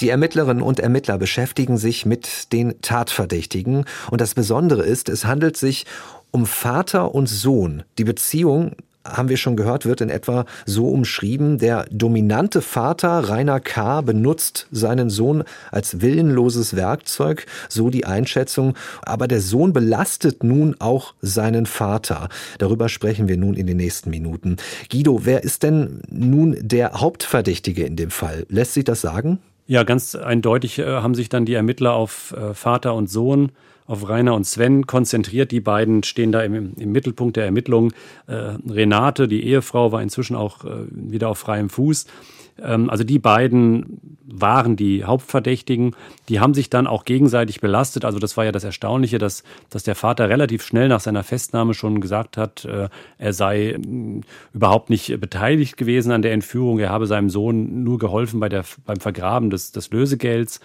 Die Ermittlerinnen und Ermittler beschäftigen sich mit den Tatverdächtigen und das Besondere ist, es handelt sich um Vater und Sohn. Die Beziehung haben wir schon gehört, wird in etwa so umschrieben. Der dominante Vater Rainer K. benutzt seinen Sohn als willenloses Werkzeug, so die Einschätzung. Aber der Sohn belastet nun auch seinen Vater. Darüber sprechen wir nun in den nächsten Minuten. Guido, wer ist denn nun der Hauptverdächtige in dem Fall? Lässt sich das sagen? Ja, ganz eindeutig äh, haben sich dann die Ermittler auf äh, Vater und Sohn, auf Rainer und Sven konzentriert. Die beiden stehen da im, im Mittelpunkt der Ermittlungen. Äh, Renate, die Ehefrau, war inzwischen auch äh, wieder auf freiem Fuß. Ähm, also die beiden waren die Hauptverdächtigen. Die haben sich dann auch gegenseitig belastet. Also das war ja das Erstaunliche, dass, dass der Vater relativ schnell nach seiner Festnahme schon gesagt hat, äh, er sei mm, überhaupt nicht beteiligt gewesen an der Entführung. Er habe seinem Sohn nur geholfen bei der, beim Vergraben des, des Lösegelds.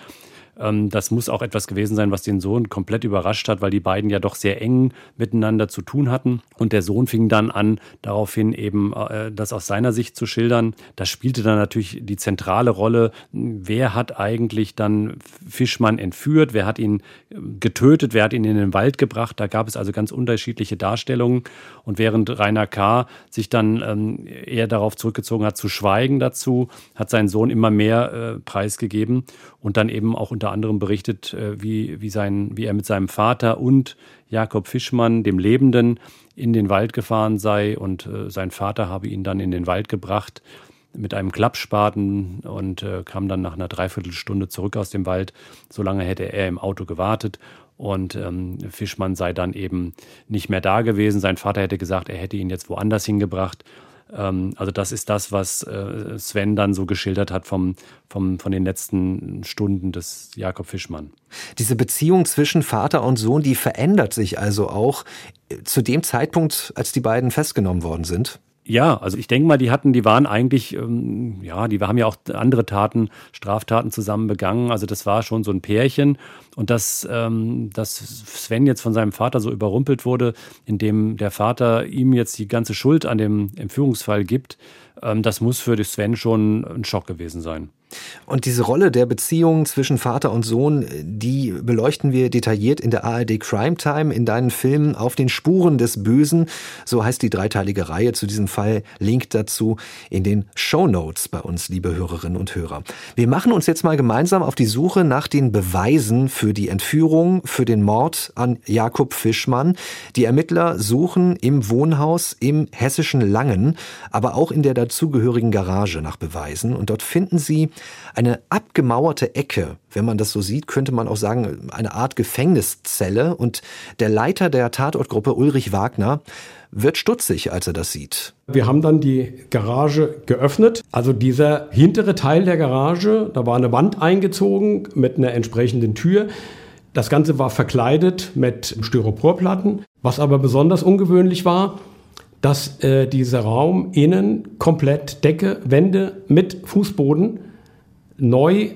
Ähm, das muss auch etwas gewesen sein, was den Sohn komplett überrascht hat, weil die beiden ja doch sehr eng miteinander zu tun hatten. Und der Sohn fing dann an, daraufhin eben äh, das aus seiner Sicht zu schildern. Das spielte dann natürlich die zentrale Rolle. Wer hat eigentlich dann Fischmann entführt? Wer hat ihn äh, getötet? Wer hat ihn in den Wald gebracht? Da gab es also ganz unterschiedliche Darstellungen. Und während Rainer K. sich dann ähm, eher darauf zurückgezogen hat, zu schweigen dazu, hat sein Sohn immer mehr äh, preisgegeben und dann eben auch unter anderem berichtet, äh, wie, wie, sein, wie er mit seinem Vater und Jakob Fischmann, dem Lebenden, in den Wald gefahren sei und äh, sein Vater habe ihn dann in den Wald gebracht mit einem Klappspaten und äh, kam dann nach einer Dreiviertelstunde zurück aus dem Wald. So lange hätte er im Auto gewartet und ähm, Fischmann sei dann eben nicht mehr da gewesen. Sein Vater hätte gesagt, er hätte ihn jetzt woanders hingebracht. Ähm, also das ist das, was äh, Sven dann so geschildert hat vom, vom, von den letzten Stunden des Jakob Fischmann. Diese Beziehung zwischen Vater und Sohn, die verändert sich also auch äh, zu dem Zeitpunkt, als die beiden festgenommen worden sind. Ja, also ich denke mal, die hatten, die waren eigentlich, ähm, ja, die haben ja auch andere Taten, Straftaten zusammen begangen. Also das war schon so ein Pärchen. Und dass, ähm, dass Sven jetzt von seinem Vater so überrumpelt wurde, indem der Vater ihm jetzt die ganze Schuld an dem Entführungsfall gibt, ähm, das muss für Sven schon ein Schock gewesen sein. Und diese Rolle der Beziehung zwischen Vater und Sohn, die beleuchten wir detailliert in der ARD Crime Time, in deinen Filmen Auf den Spuren des Bösen. So heißt die dreiteilige Reihe zu diesem Fall. Link dazu in den Show Notes bei uns, liebe Hörerinnen und Hörer. Wir machen uns jetzt mal gemeinsam auf die Suche nach den Beweisen für die Entführung, für den Mord an Jakob Fischmann. Die Ermittler suchen im Wohnhaus im hessischen Langen, aber auch in der dazugehörigen Garage nach Beweisen. Und dort finden sie Eine abgemauerte Ecke, wenn man das so sieht, könnte man auch sagen, eine Art Gefängniszelle. Und der Leiter der Tatortgruppe, Ulrich Wagner, wird stutzig, als er das sieht. Wir haben dann die Garage geöffnet. Also dieser hintere Teil der Garage, da war eine Wand eingezogen mit einer entsprechenden Tür. Das Ganze war verkleidet mit Styroporplatten. Was aber besonders ungewöhnlich war, dass äh, dieser Raum innen komplett Decke, Wände mit Fußboden neu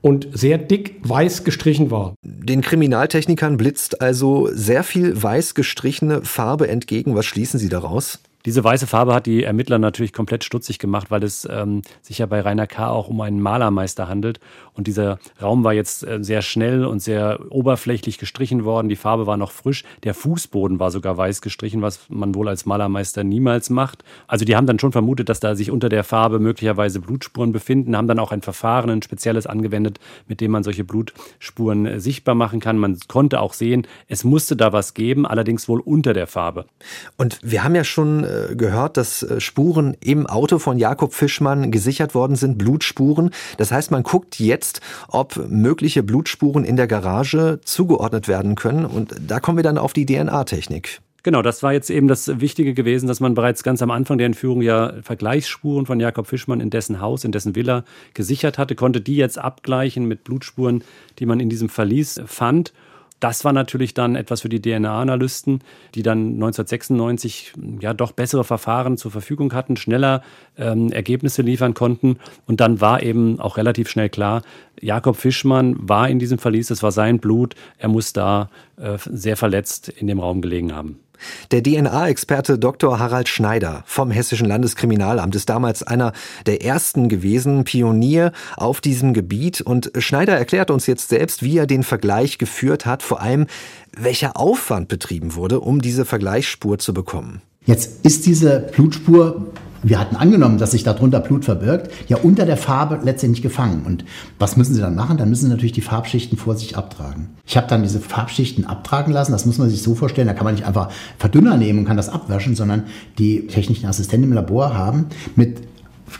und sehr dick weiß gestrichen war. Den Kriminaltechnikern blitzt also sehr viel weiß gestrichene Farbe entgegen. Was schließen Sie daraus? Diese weiße Farbe hat die Ermittler natürlich komplett stutzig gemacht, weil es ähm, sich ja bei Rainer K. auch um einen Malermeister handelt. Und dieser Raum war jetzt äh, sehr schnell und sehr oberflächlich gestrichen worden. Die Farbe war noch frisch. Der Fußboden war sogar weiß gestrichen, was man wohl als Malermeister niemals macht. Also die haben dann schon vermutet, dass da sich unter der Farbe möglicherweise Blutspuren befinden, haben dann auch ein Verfahren, ein spezielles angewendet, mit dem man solche Blutspuren äh, sichtbar machen kann. Man konnte auch sehen, es musste da was geben, allerdings wohl unter der Farbe. Und wir haben ja schon äh, gehört, dass äh, Spuren im Auto von Jakob Fischmann gesichert worden sind, Blutspuren. Das heißt, man guckt jetzt, ob mögliche Blutspuren in der Garage zugeordnet werden können. Und da kommen wir dann auf die DNA-Technik. Genau, das war jetzt eben das Wichtige gewesen, dass man bereits ganz am Anfang der Entführung ja Vergleichsspuren von Jakob Fischmann in dessen Haus, in dessen Villa gesichert hatte, konnte die jetzt abgleichen mit Blutspuren, die man in diesem Verlies fand. Das war natürlich dann etwas für die DNA-Analysten, die dann 1996 ja doch bessere Verfahren zur Verfügung hatten, schneller ähm, Ergebnisse liefern konnten. Und dann war eben auch relativ schnell klar, Jakob Fischmann war in diesem Verlies, es war sein Blut, er muss da äh, sehr verletzt in dem Raum gelegen haben. Der DNA-Experte Dr. Harald Schneider vom Hessischen Landeskriminalamt ist damals einer der ersten gewesen, Pionier auf diesem Gebiet. Und Schneider erklärt uns jetzt selbst, wie er den Vergleich geführt hat, vor allem welcher Aufwand betrieben wurde, um diese Vergleichsspur zu bekommen. Jetzt ist diese Blutspur wir hatten angenommen, dass sich darunter Blut verbirgt, ja unter der Farbe letztendlich gefangen. Und was müssen Sie dann machen? Dann müssen Sie natürlich die Farbschichten vor sich abtragen. Ich habe dann diese Farbschichten abtragen lassen. Das muss man sich so vorstellen. Da kann man nicht einfach Verdünner nehmen und kann das abwaschen, sondern die technischen Assistenten im Labor haben mit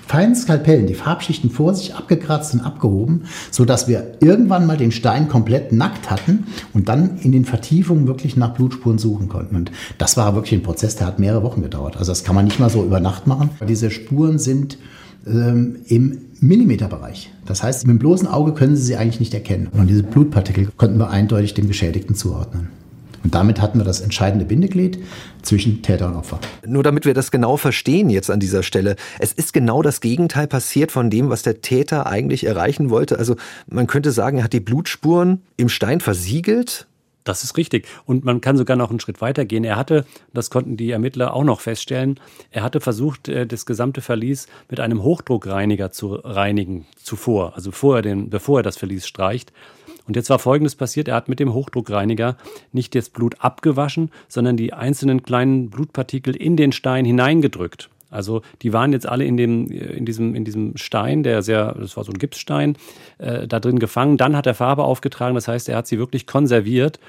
feinen Skalpellen die Farbschichten vor sich abgekratzt und abgehoben, so dass wir irgendwann mal den Stein komplett nackt hatten und dann in den Vertiefungen wirklich nach Blutspuren suchen konnten. Und das war wirklich ein Prozess, der hat mehrere Wochen gedauert. Also das kann man nicht mal so über Nacht machen. Diese Spuren sind ähm, im Millimeterbereich. Das heißt, mit dem bloßen Auge können Sie sie eigentlich nicht erkennen. Und diese Blutpartikel konnten wir eindeutig dem Geschädigten zuordnen. Und damit hatten wir das entscheidende Bindeglied zwischen Täter und Opfer. Nur damit wir das genau verstehen jetzt an dieser Stelle. Es ist genau das Gegenteil passiert von dem, was der Täter eigentlich erreichen wollte. Also man könnte sagen, er hat die Blutspuren im Stein versiegelt das ist richtig. Und man kann sogar noch einen Schritt weiter gehen. Er hatte, das konnten die Ermittler auch noch feststellen, er hatte versucht, äh, das gesamte Verlies mit einem Hochdruckreiniger zu reinigen zuvor, also vorher den, bevor er das Verlies streicht. Und jetzt war Folgendes passiert. Er hat mit dem Hochdruckreiniger nicht das Blut abgewaschen, sondern die einzelnen kleinen Blutpartikel in den Stein hineingedrückt. Also die waren jetzt alle in, dem, in, diesem, in diesem Stein, der sehr, das war so ein Gipsstein, äh, da drin gefangen. Dann hat er Farbe aufgetragen, das heißt, er hat sie wirklich konserviert.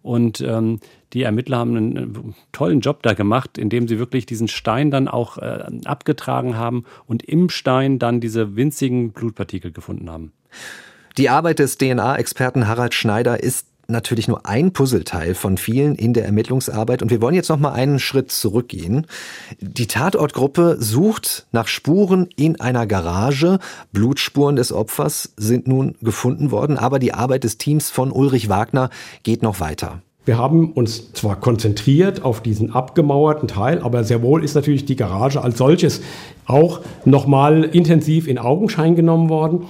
Und ähm, die Ermittler haben einen, einen, tollen Job da gemacht, indem sie wirklich diesen Stein dann auch äh, abgetragen haben und im Stein dann diese winzigen Blutpartikel gefunden haben. Die Arbeit des DNA-Experten Harald Schneider ist natürlich nur ein Puzzleteil von vielen in der Ermittlungsarbeit und wir wollen jetzt noch mal einen Schritt zurückgehen. Die Tatortgruppe sucht nach Spuren in einer Garage. Blutspuren des Opfers sind nun gefunden worden, aber die Arbeit des Teams von Ulrich Wagner geht noch weiter. Wir haben uns zwar konzentriert auf diesen abgemauerten Teil, aber sehr wohl ist natürlich die Garage als solches auch noch mal intensiv in Augenschein genommen worden.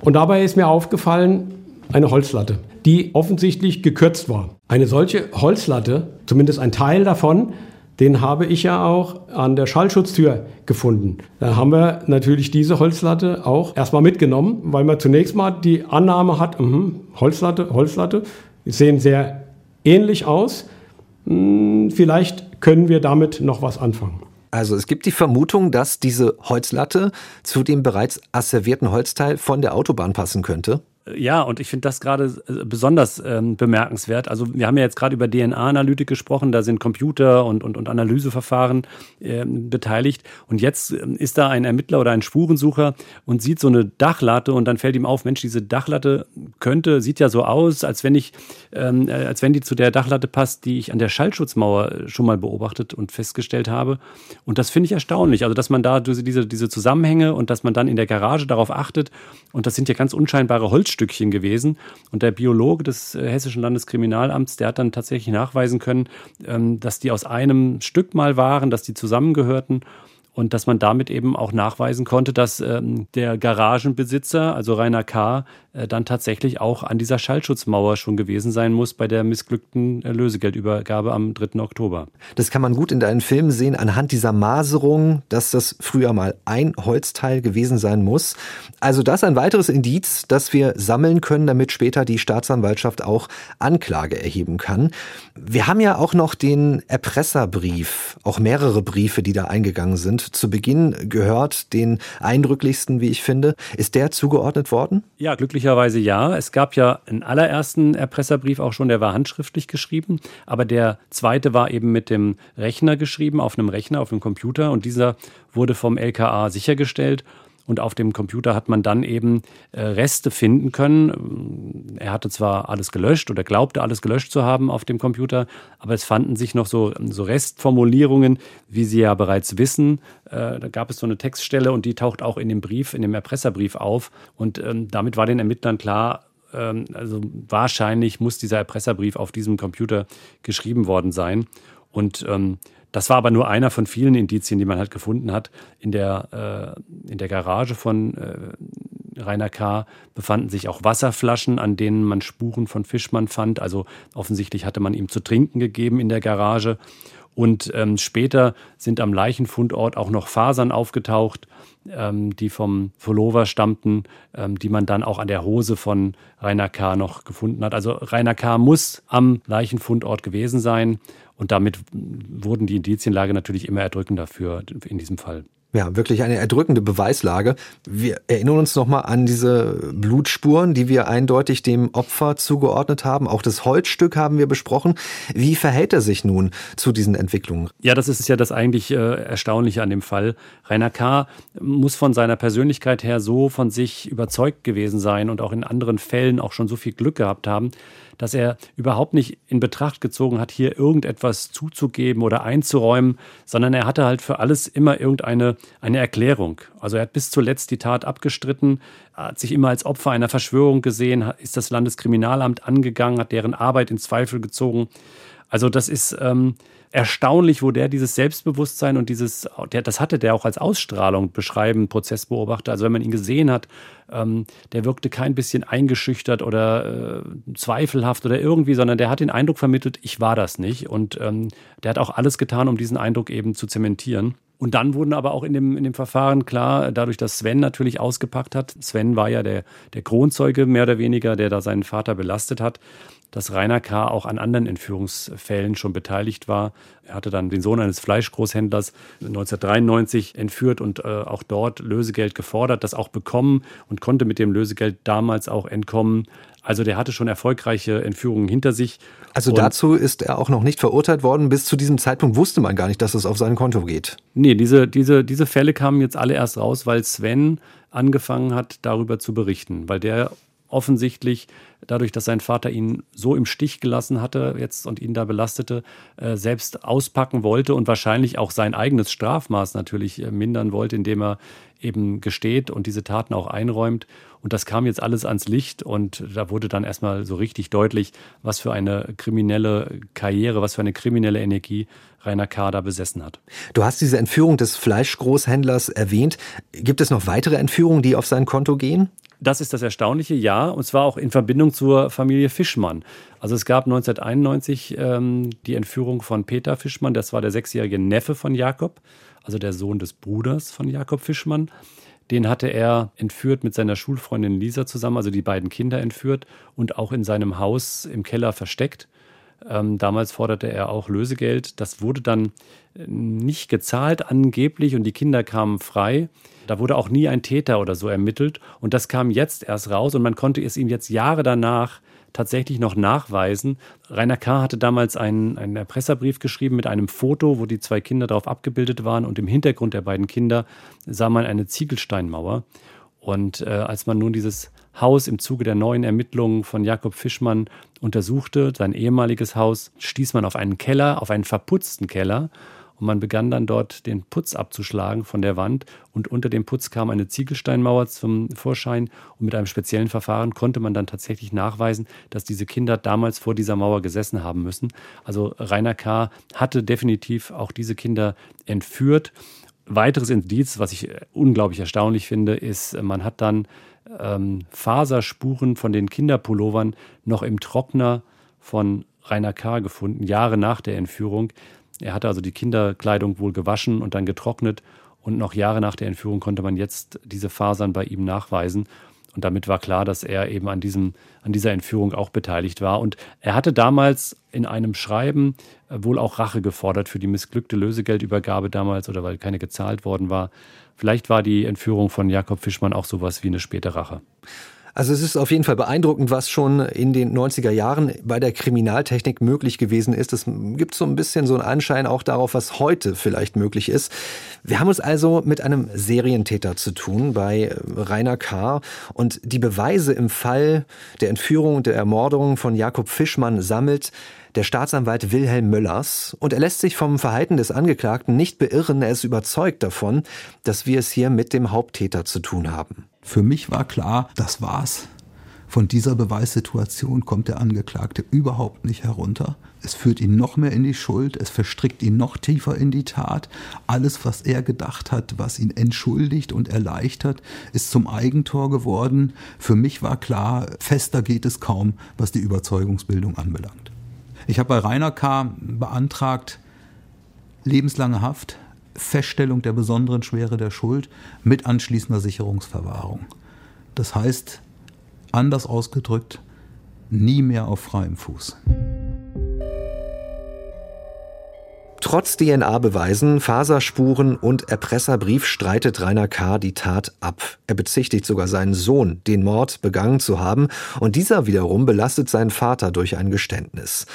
Und dabei ist mir aufgefallen, eine Holzlatte, die offensichtlich gekürzt war. Eine solche Holzlatte, zumindest ein Teil davon, den habe ich ja auch an der Schallschutztür gefunden. Da haben wir natürlich diese Holzlatte auch erstmal mitgenommen, weil man zunächst mal die Annahme hat, mh, Holzlatte, Holzlatte, die sehen sehr ähnlich aus. Hm, vielleicht können wir damit noch was anfangen. Also es gibt die Vermutung, dass diese Holzlatte zu dem bereits asservierten Holzteil von der Autobahn passen könnte. Ja, und ich finde das gerade äh, besonders ähm, bemerkenswert. Also wir haben ja jetzt gerade über DNA-Analytik gesprochen, da sind Computer und, und, und Analyseverfahren äh, beteiligt. Und jetzt ähm, ist da ein Ermittler oder ein Spurensucher und sieht so eine Dachlatte und dann fällt ihm auf, Mensch, diese Dachlatte könnte, sieht ja so aus, als wenn ich, ähm, äh, als wenn die zu der Dachlatte passt, die ich an der Schallschutzmauer äh, schon mal beobachtet und festgestellt habe. Und das finde ich erstaunlich. Also, dass man da diese, diese Zusammenhänge und dass man dann in der Garage darauf achtet. Und das sind ja ganz unscheinbare Holz Stückchen gewesen. Und der Biologe des äh, Hessischen Landeskriminalamts, der hat dann tatsächlich nachweisen können, ähm, dass die aus einem Stück mal waren, dass die zusammengehörten und dass man damit eben auch nachweisen konnte, dass ähm, der Garagenbesitzer, also Rainer K., dann tatsächlich auch an dieser Schallschutzmauer schon gewesen sein muss bei der missglückten äh, Lösegeldübergabe am 3. Oktober. Das kann man gut in deinen Filmen sehen, anhand dieser Maserung, dass das früher mal ein Holzteil gewesen sein muss. Also das ein weiteres Indiz, das wir sammeln können, damit später die Staatsanwaltschaft auch Anklage erheben kann. Wir haben ja auch noch den Erpresserbrief, auch mehrere Briefe, die da eingegangen sind zu Beginn gehört, den eindrücklichsten, wie ich finde. Ist der zugeordnet worden? Ja, glücklicherweise ja. Es gab ja einen allerersten Erpresserbrief auch schon, der war handschriftlich geschrieben, aber der zweite war eben mit dem Rechner geschrieben, auf einem Rechner, auf einem Computer und dieser wurde vom LKA sichergestellt und auf dem Computer hat man dann eben äh, Reste finden können. Er hatte zwar alles gelöscht oder glaubte alles gelöscht zu haben auf dem Computer, aber es fanden sich noch so, so Restformulierungen, wie Sie ja bereits wissen. Äh, da gab es so eine Textstelle und die taucht auch in dem Brief, in dem Erpresserbrief auf. Und ähm, damit war den Ermittlern klar, ähm, also wahrscheinlich muss dieser Erpresserbrief auf diesem Computer geschrieben worden sein. Und ähm, das war aber nur einer von vielen Indizien, die man halt gefunden hat. In der, äh, in der Garage von äh, Rainer K. befanden sich auch Wasserflaschen, an denen man Spuren von Fischmann fand. Also offensichtlich hatte man ihm zu trinken gegeben in der Garage. Und ähm, später sind am Leichenfundort auch noch Fasern aufgetaucht, ähm, die vom Pullover stammten, ähm, die man dann auch an der Hose von Rainer K. noch gefunden hat. Also Rainer K. muss am Leichenfundort gewesen sein. Und damit wurden die Indizienlage natürlich immer erdrückender für in diesem Fall. Ja, wirklich eine erdrückende Beweislage. Wir erinnern uns nochmal an diese Blutspuren, die wir eindeutig dem Opfer zugeordnet haben. Auch das Holzstück haben wir besprochen. Wie verhält er sich nun zu diesen Entwicklungen? Ja, das ist ja das eigentlich äh, Erstaunliche an dem Fall. Rainer K. muss von seiner Persönlichkeit her so von sich überzeugt gewesen sein und auch in anderen Fällen auch schon so viel Glück gehabt haben, dass er überhaupt nicht in Betracht gezogen hat, hier irgendetwas zuzugeben oder einzuräumen, sondern er hatte halt für alles immer irgendeine eine Erklärung. Also er hat bis zuletzt die Tat abgestritten, hat sich immer als Opfer einer Verschwörung gesehen, ist das Landeskriminalamt angegangen, hat deren Arbeit in Zweifel gezogen. Also das ist ähm, erstaunlich, wo der dieses Selbstbewusstsein und dieses, der, das hatte der auch als Ausstrahlung beschreiben, Prozessbeobachter. Also wenn man ihn gesehen hat, ähm, der wirkte kein bisschen eingeschüchtert oder äh, zweifelhaft oder irgendwie, sondern der hat den Eindruck vermittelt, ich war das nicht. Und ähm, der hat auch alles getan, um diesen Eindruck eben zu zementieren. Und dann wurden aber auch in dem, in dem Verfahren klar, dadurch, dass Sven natürlich ausgepackt hat, Sven war ja der, der Kronzeuge mehr oder weniger, der da seinen Vater belastet hat, dass Rainer K. auch an anderen Entführungsfällen schon beteiligt war. Er hatte dann den Sohn eines Fleischgroßhändlers 1993 entführt und äh, auch dort Lösegeld gefordert, das auch bekommen und konnte mit dem Lösegeld damals auch entkommen. Also der hatte schon erfolgreiche Entführungen hinter sich. Also und dazu ist er auch noch nicht verurteilt worden. Bis zu diesem Zeitpunkt wusste man gar nicht, dass es auf sein Konto geht. Nee, diese, diese, diese Fälle kamen jetzt alle erst raus, weil Sven angefangen hat, darüber zu berichten, weil der offensichtlich dadurch, dass sein Vater ihn so im Stich gelassen hatte jetzt und ihn da belastete, äh, selbst auspacken wollte und wahrscheinlich auch sein eigenes Strafmaß natürlich äh, mindern wollte, indem er eben gesteht und diese Taten auch einräumt. Und das kam jetzt alles ans Licht und da wurde dann erstmal so richtig deutlich, was für eine kriminelle Karriere, was für eine kriminelle Energie Rainer Kader besessen hat. Du hast diese Entführung des Fleischgroßhändlers erwähnt. Gibt es noch weitere Entführungen, die auf sein Konto gehen? Das ist das Erstaunliche, ja, und zwar auch in Verbindung zur Familie Fischmann. Also es gab 1991 ähm, die Entführung von Peter Fischmann, das war der sechsjährige Neffe von Jakob, also der Sohn des Bruders von Jakob Fischmann. Den hatte er entführt mit seiner Schulfreundin Lisa zusammen, also die beiden Kinder entführt und auch in seinem Haus im Keller versteckt. Ähm, damals forderte er auch Lösegeld. Das wurde dann nicht gezahlt angeblich und die Kinder kamen frei. Da wurde auch nie ein Täter oder so ermittelt. Und das kam jetzt erst raus und man konnte es ihm jetzt Jahre danach tatsächlich noch nachweisen. Rainer K. hatte damals einen, einen Erpresserbrief geschrieben mit einem Foto, wo die zwei Kinder darauf abgebildet waren und im Hintergrund der beiden Kinder sah man eine Ziegelsteinmauer. Und äh, als man nun dieses Haus im Zuge der neuen Ermittlungen von Jakob Fischmann untersuchte, sein ehemaliges Haus, stieß man auf einen Keller, auf einen verputzten Keller und man begann dann dort den Putz abzuschlagen von der Wand und unter dem Putz kam eine Ziegelsteinmauer zum Vorschein und mit einem speziellen Verfahren konnte man dann tatsächlich nachweisen, dass diese Kinder damals vor dieser Mauer gesessen haben müssen. Also Rainer K. hatte definitiv auch diese Kinder entführt. Weiteres Indiz, was ich unglaublich erstaunlich finde, ist, man hat dann ähm, Faserspuren von den Kinderpullovern noch im Trockner von Rainer K. gefunden, Jahre nach der Entführung. Er hatte also die Kinderkleidung wohl gewaschen und dann getrocknet und noch Jahre nach der Entführung konnte man jetzt diese Fasern bei ihm nachweisen. Und damit war klar, dass er eben an, diesem, an dieser Entführung auch beteiligt war. Und er hatte damals in einem Schreiben äh, wohl auch Rache gefordert für die missglückte Lösegeldübergabe damals oder weil keine gezahlt worden war. Vielleicht war die Entführung von Jakob Fischmann auch sowas wie eine späte Rache. Also es ist auf jeden Fall beeindruckend, was schon in den 90er Jahren bei der Kriminaltechnik möglich gewesen ist. Es gibt so ein bisschen so einen Anschein auch darauf, was heute vielleicht möglich ist. Wir haben uns also mit einem Serientäter zu tun bei Rainer K. Und die Beweise im Fall der Entführung und der Ermordung von Jakob Fischmann sammelt der Staatsanwalt Wilhelm Möllers und er lässt sich vom Verhalten des Angeklagten nicht beirren. Er ist überzeugt davon, dass wir es hier mit dem Haupttäter zu tun haben. Für mich war klar, das war's. Von dieser Beweissituation kommt der Angeklagte überhaupt nicht herunter. Es führt ihn noch mehr in die Schuld, es verstrickt ihn noch tiefer in die Tat. Alles, was er gedacht hat, was ihn entschuldigt und erleichtert, ist zum Eigentor geworden. Für mich war klar, fester geht es kaum, was die Überzeugungsbildung anbelangt. Ich habe bei Rainer K. beantragt, lebenslange Haft, Feststellung der besonderen Schwere der Schuld mit anschließender Sicherungsverwahrung. Das heißt, anders ausgedrückt, nie mehr auf freiem Fuß. Trotz DNA-Beweisen, Faserspuren und Erpresserbrief streitet Rainer K. die Tat ab. Er bezichtigt sogar seinen Sohn, den Mord begangen zu haben, und dieser wiederum belastet seinen Vater durch ein Geständnis.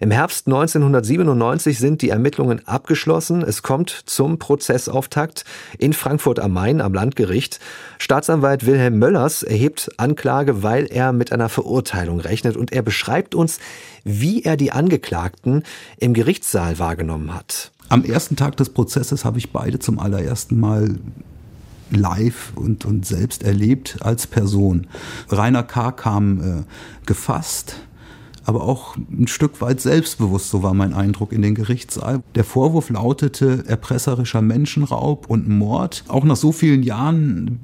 Im Herbst 1997 sind die Ermittlungen abgeschlossen. Es kommt zum Prozessauftakt in Frankfurt am Main am Landgericht. Staatsanwalt Wilhelm Möllers erhebt Anklage, weil er mit einer Verurteilung rechnet und er beschreibt uns, wie er die Angeklagten im Gerichtssaal wahrgenommen hat. Am ersten Tag des Prozesses habe ich beide zum allerersten Mal live und, und selbst erlebt als Person. Rainer K. kam äh, gefasst, aber auch ein Stück weit selbstbewusst, so war mein Eindruck in den Gerichtssaal. Der Vorwurf lautete erpresserischer Menschenraub und Mord. Auch nach so vielen Jahren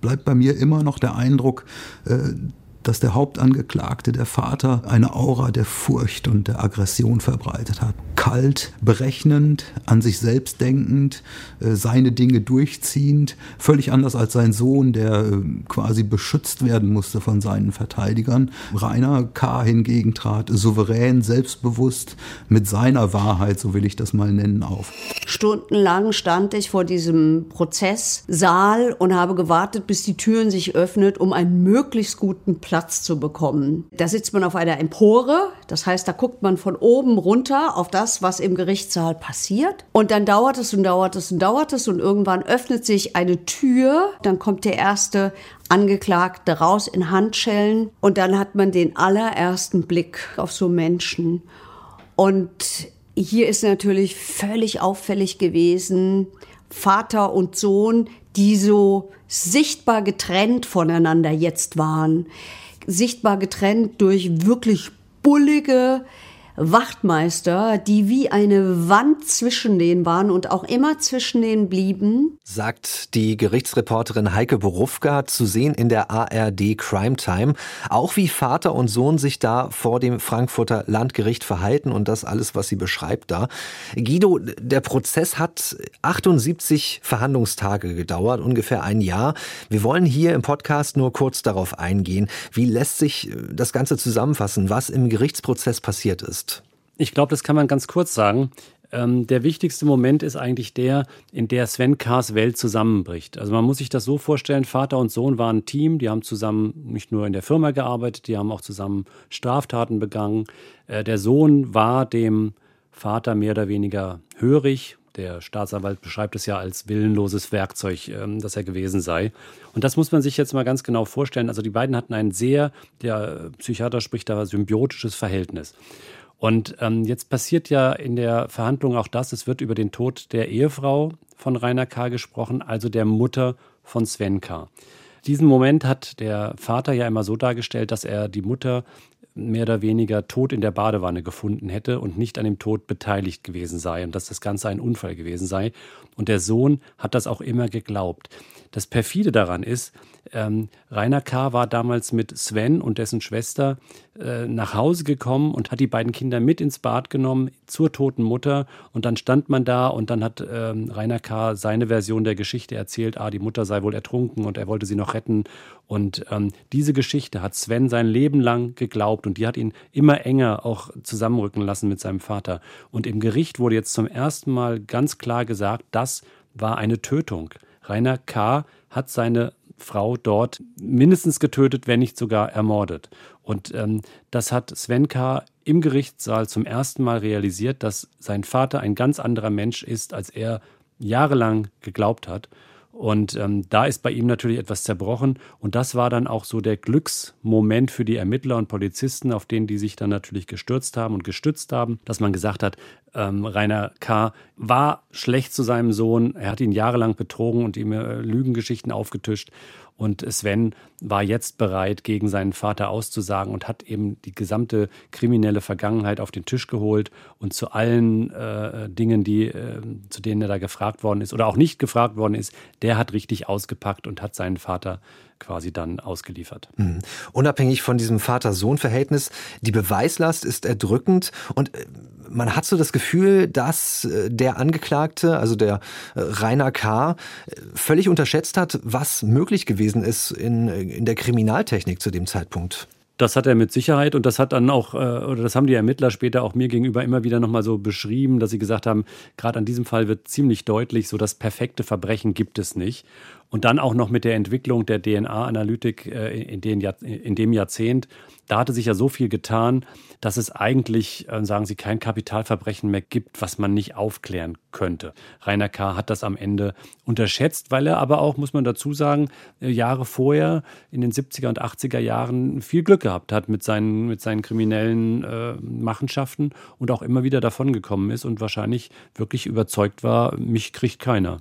bleibt bei mir immer noch der Eindruck, äh, dass der Hauptangeklagte, der Vater, eine Aura der Furcht und der Aggression verbreitet hat. Kalt, berechnend, an sich selbst denkend, äh, seine Dinge durchziehend, völlig anders als sein Sohn, der äh, quasi beschützt werden musste von seinen Verteidigern. Rainer K. hingegen trat souverän, selbstbewusst, mit seiner Wahrheit, so will ich das mal nennen, auf. Stundenlang stand ich vor diesem Prozesssaal und habe gewartet, bis die Türen sich öffnet, um einen möglichst guten Platz Platz zu bekommen. Da sitzt man auf einer Empore, das heißt, da guckt man von oben runter auf das, was im Gerichtssaal passiert. Und dann dauert es und dauert es und dauert es und irgendwann öffnet sich eine Tür, dann kommt der erste Angeklagte raus in Handschellen und dann hat man den allerersten Blick auf so Menschen. Und hier ist natürlich völlig auffällig gewesen, Vater und Sohn, die so sichtbar getrennt voneinander jetzt waren sichtbar getrennt durch wirklich bullige Wachtmeister, die wie eine Wand zwischen denen waren und auch immer zwischen denen blieben. Sagt die Gerichtsreporterin Heike Borufka, zu sehen in der ARD Crime Time. Auch wie Vater und Sohn sich da vor dem Frankfurter Landgericht verhalten und das alles, was sie beschreibt da. Guido, der Prozess hat 78 Verhandlungstage gedauert, ungefähr ein Jahr. Wir wollen hier im Podcast nur kurz darauf eingehen. Wie lässt sich das Ganze zusammenfassen, was im Gerichtsprozess passiert ist? Ich glaube, das kann man ganz kurz sagen. Ähm, der wichtigste Moment ist eigentlich der, in der Sven Kars Welt zusammenbricht. Also man muss sich das so vorstellen, Vater und Sohn waren ein Team, die haben zusammen nicht nur in der Firma gearbeitet, die haben auch zusammen Straftaten begangen. Äh, der Sohn war dem Vater mehr oder weniger hörig. Der Staatsanwalt beschreibt es ja als willenloses Werkzeug, ähm, das er gewesen sei. Und das muss man sich jetzt mal ganz genau vorstellen. Also die beiden hatten ein sehr, der Psychiater spricht da, symbiotisches Verhältnis. Und ähm, jetzt passiert ja in der Verhandlung auch das, es wird über den Tod der Ehefrau von Rainer K. gesprochen, also der Mutter von Sven K. Diesen Moment hat der Vater ja immer so dargestellt, dass er die Mutter mehr oder weniger tot in der Badewanne gefunden hätte und nicht an dem Tod beteiligt gewesen sei und dass das Ganze ein Unfall gewesen sei. Und der Sohn hat das auch immer geglaubt. Das perfide daran ist, ähm, Rainer K. war damals mit Sven und dessen Schwester äh, nach Hause gekommen und hat die beiden Kinder mit ins Bad genommen zur toten Mutter. Und dann stand man da und dann hat ähm, Rainer K. seine Version der Geschichte erzählt, ah, die Mutter sei wohl ertrunken und er wollte sie noch retten. Und ähm, diese Geschichte hat Sven sein Leben lang geglaubt und die hat ihn immer enger auch zusammenrücken lassen mit seinem Vater. Und im Gericht wurde jetzt zum ersten Mal ganz klar gesagt, das war eine Tötung. Rainer K. hat seine Frau dort mindestens getötet, wenn nicht sogar ermordet. Und ähm, das hat Sven K. im Gerichtssaal zum ersten Mal realisiert, dass sein Vater ein ganz anderer Mensch ist, als er jahrelang geglaubt hat. Und ähm, da ist bei ihm natürlich etwas zerbrochen. Und das war dann auch so der Glücksmoment für die Ermittler und Polizisten, auf den die sich dann natürlich gestürzt haben und gestützt haben, dass man gesagt hat, ähm, Rainer K. war schlecht zu seinem Sohn. Er hat ihn jahrelang betrogen und ihm äh, Lügengeschichten aufgetischt. Und Sven war jetzt bereit, gegen seinen Vater auszusagen und hat eben die gesamte kriminelle Vergangenheit auf den Tisch geholt und zu allen äh, Dingen, die, äh, zu denen er da gefragt worden ist oder auch nicht gefragt worden ist, der hat richtig ausgepackt und hat seinen Vater quasi dann ausgeliefert. Mhm. Unabhängig von diesem Vater-Sohn-Verhältnis, die Beweislast ist erdrückend und äh, man hat so das Gefühl, dass äh, der Angeklagte, also der äh, Rainer K., völlig unterschätzt hat, was möglich gewesen ist in, in der Kriminaltechnik zu dem Zeitpunkt. Das hat er mit Sicherheit und das hat dann auch, oder das haben die Ermittler später auch mir gegenüber immer wieder nochmal so beschrieben, dass sie gesagt haben, gerade an diesem Fall wird ziemlich deutlich, so das perfekte Verbrechen gibt es nicht. Und dann auch noch mit der Entwicklung der DNA-Analytik äh, in, in dem Jahrzehnt. Da hatte sich ja so viel getan, dass es eigentlich, äh, sagen Sie, kein Kapitalverbrechen mehr gibt, was man nicht aufklären könnte. Rainer K. hat das am Ende unterschätzt, weil er aber auch, muss man dazu sagen, äh, Jahre vorher, in den 70er und 80er Jahren, viel Glück gehabt hat mit seinen, mit seinen kriminellen äh, Machenschaften und auch immer wieder davongekommen ist und wahrscheinlich wirklich überzeugt war, mich kriegt keiner.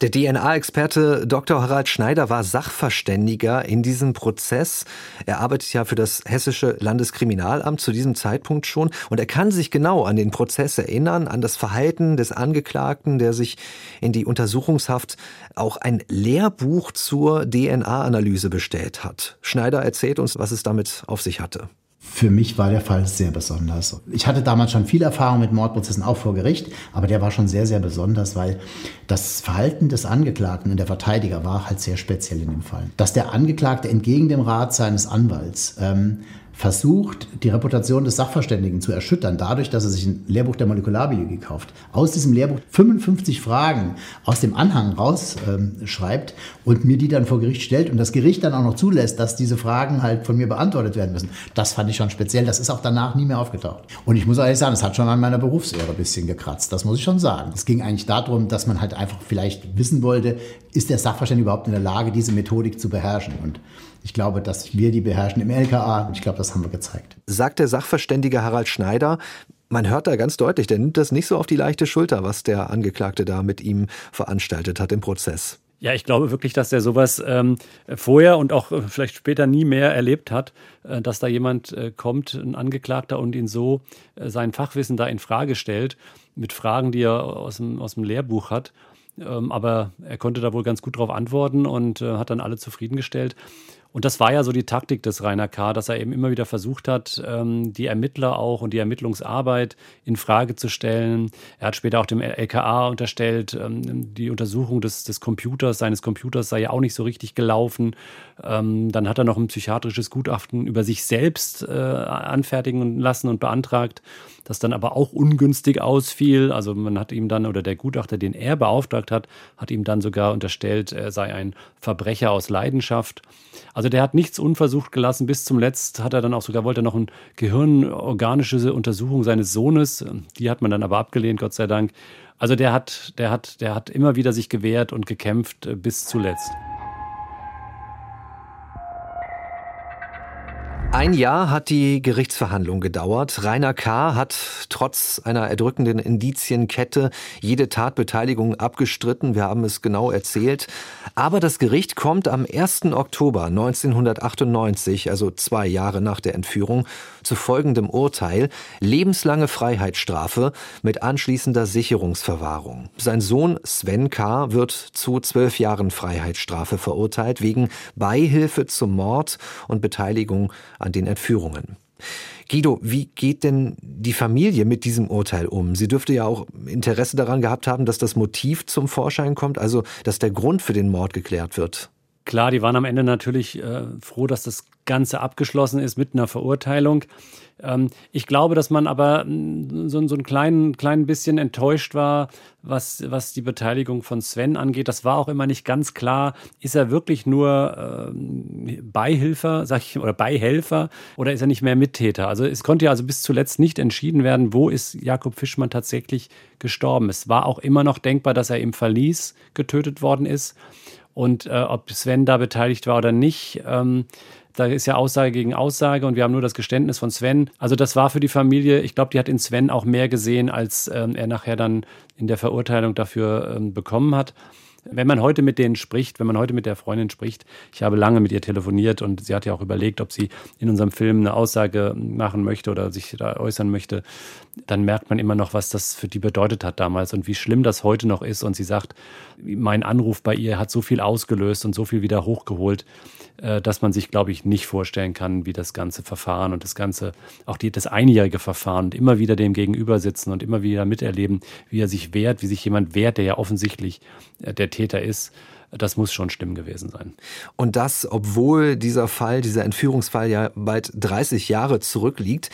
Der DNA-Experte Dr. Harald Schneider war Sachverständiger in diesem Prozess. Er arbeitet ja für das Hessische Landeskriminalamt zu diesem Zeitpunkt schon und er kann sich genau an den Prozess erinnern, an das Verhalten des Angeklagten, der sich in die Untersuchungshaft auch ein Lehrbuch zur DNA-Analyse bestellt hat. Schneider erzählt uns, was es damit auf sich hatte. Für mich war der Fall sehr besonders. Ich hatte damals schon viel Erfahrung mit Mordprozessen auch vor Gericht, aber der war schon sehr, sehr besonders, weil das Verhalten des Angeklagten und der Verteidiger war halt sehr speziell in dem Fall. Dass der Angeklagte entgegen dem Rat seines Anwalts ähm, versucht, die Reputation des Sachverständigen zu erschüttern, dadurch, dass er sich ein Lehrbuch der Molekularbiologie kauft. Aus diesem Lehrbuch 55 Fragen aus dem Anhang rausschreibt ähm, und mir die dann vor Gericht stellt und das Gericht dann auch noch zulässt, dass diese Fragen halt von mir beantwortet werden müssen. Das fand ich schon speziell. Das ist auch danach nie mehr aufgetaucht. Und ich muss ehrlich sagen, es hat schon an meiner Berufsehre ein bisschen gekratzt. Das muss ich schon sagen. Es ging eigentlich darum, dass man halt einfach vielleicht wissen wollte, ist der Sachverständige überhaupt in der Lage, diese Methodik zu beherrschen? Und ich glaube, dass wir die beherrschen im LKA und ich glaube, das haben wir gezeigt. Sagt der Sachverständige Harald Schneider, man hört da ganz deutlich, der nimmt das nicht so auf die leichte Schulter, was der Angeklagte da mit ihm veranstaltet hat im Prozess. Ja, ich glaube wirklich, dass er sowas ähm, vorher und auch äh, vielleicht später nie mehr erlebt hat, äh, dass da jemand äh, kommt, ein Angeklagter, und ihn so äh, sein Fachwissen da in Frage stellt, mit Fragen, die er aus dem, aus dem Lehrbuch hat. Ähm, aber er konnte da wohl ganz gut drauf antworten und äh, hat dann alle zufriedengestellt. Und das war ja so die Taktik des Rainer K., dass er eben immer wieder versucht hat, ähm, die Ermittler auch und die Ermittlungsarbeit in Frage zu stellen. Er hat später auch dem LKA unterstellt, ähm, die Untersuchung des, des Computers, seines Computers sei ja auch nicht so richtig gelaufen. Ähm, dann hat er noch ein psychiatrisches Gutachten über sich selbst äh, anfertigen lassen und beantragt, das dann aber auch ungünstig ausfiel. Also man hat ihm dann, oder der Gutachter, den er beauftragt hat, hat ihm dann sogar unterstellt, er sei ein Verbrecher aus Leidenschaft. Also der hat nichts unversucht gelassen. Bis zum Letzt hat er dann auch sogar, wollte noch eine gehirnorganische Untersuchung seines Sohnes. Die hat man dann aber abgelehnt, Gott sei Dank. Also der hat, der hat, der hat immer wieder sich gewehrt und gekämpft äh, bis zuletzt. Ein Jahr hat die Gerichtsverhandlung gedauert. Rainer K. hat trotz einer erdrückenden Indizienkette jede Tatbeteiligung abgestritten. Wir haben es genau erzählt. Aber das Gericht kommt am 1. Oktober 1998, also zwei Jahre nach der Entführung, zu folgendem Urteil. Lebenslange Freiheitsstrafe mit anschließender Sicherungsverwahrung. Sein Sohn Sven K. wird zu zwölf Jahren Freiheitsstrafe verurteilt wegen Beihilfe zum Mord und Beteiligung an den Entführungen. Guido, wie geht denn die Familie mit diesem Urteil um? Sie dürfte ja auch Interesse daran gehabt haben, dass das Motiv zum Vorschein kommt, also dass der Grund für den Mord geklärt wird. Klar, die waren am Ende natürlich äh, froh, dass das Ganze abgeschlossen ist mit einer Verurteilung. Ähm, ich glaube, dass man aber mm, so, so ein klein, klein bisschen enttäuscht war, was, was die Beteiligung von Sven angeht. Das war auch immer nicht ganz klar. Ist er wirklich nur äh, Beihilfer, sag ich, oder Beihelfer oder ist er nicht mehr Mittäter? Also es konnte ja also bis zuletzt nicht entschieden werden, wo ist Jakob Fischmann tatsächlich gestorben. Es war auch immer noch denkbar, dass er im Verlies getötet worden ist. Und äh, ob Sven da beteiligt war oder nicht, ähm, da ist ja Aussage gegen Aussage und wir haben nur das Geständnis von Sven. Also das war für die Familie, ich glaube, die hat in Sven auch mehr gesehen, als ähm, er nachher dann in der Verurteilung dafür ähm, bekommen hat. Wenn man heute mit denen spricht, wenn man heute mit der Freundin spricht, ich habe lange mit ihr telefoniert und sie hat ja auch überlegt, ob sie in unserem Film eine Aussage machen möchte oder sich da äußern möchte, dann merkt man immer noch, was das für die bedeutet hat damals und wie schlimm das heute noch ist. Und sie sagt, mein Anruf bei ihr hat so viel ausgelöst und so viel wieder hochgeholt, äh, dass man sich, glaube ich, nicht vorstellen kann, wie das ganze Verfahren und das ganze, auch die, das einjährige Verfahren und immer wieder dem Gegenüber sitzen und immer wieder miterleben, wie er sich wehrt, wie sich jemand wehrt, der ja offensichtlich äh, der Täter ist. Das muss schon schlimm gewesen sein. Und das, obwohl dieser Fall, dieser Entführungsfall ja bald 30 Jahre zurückliegt.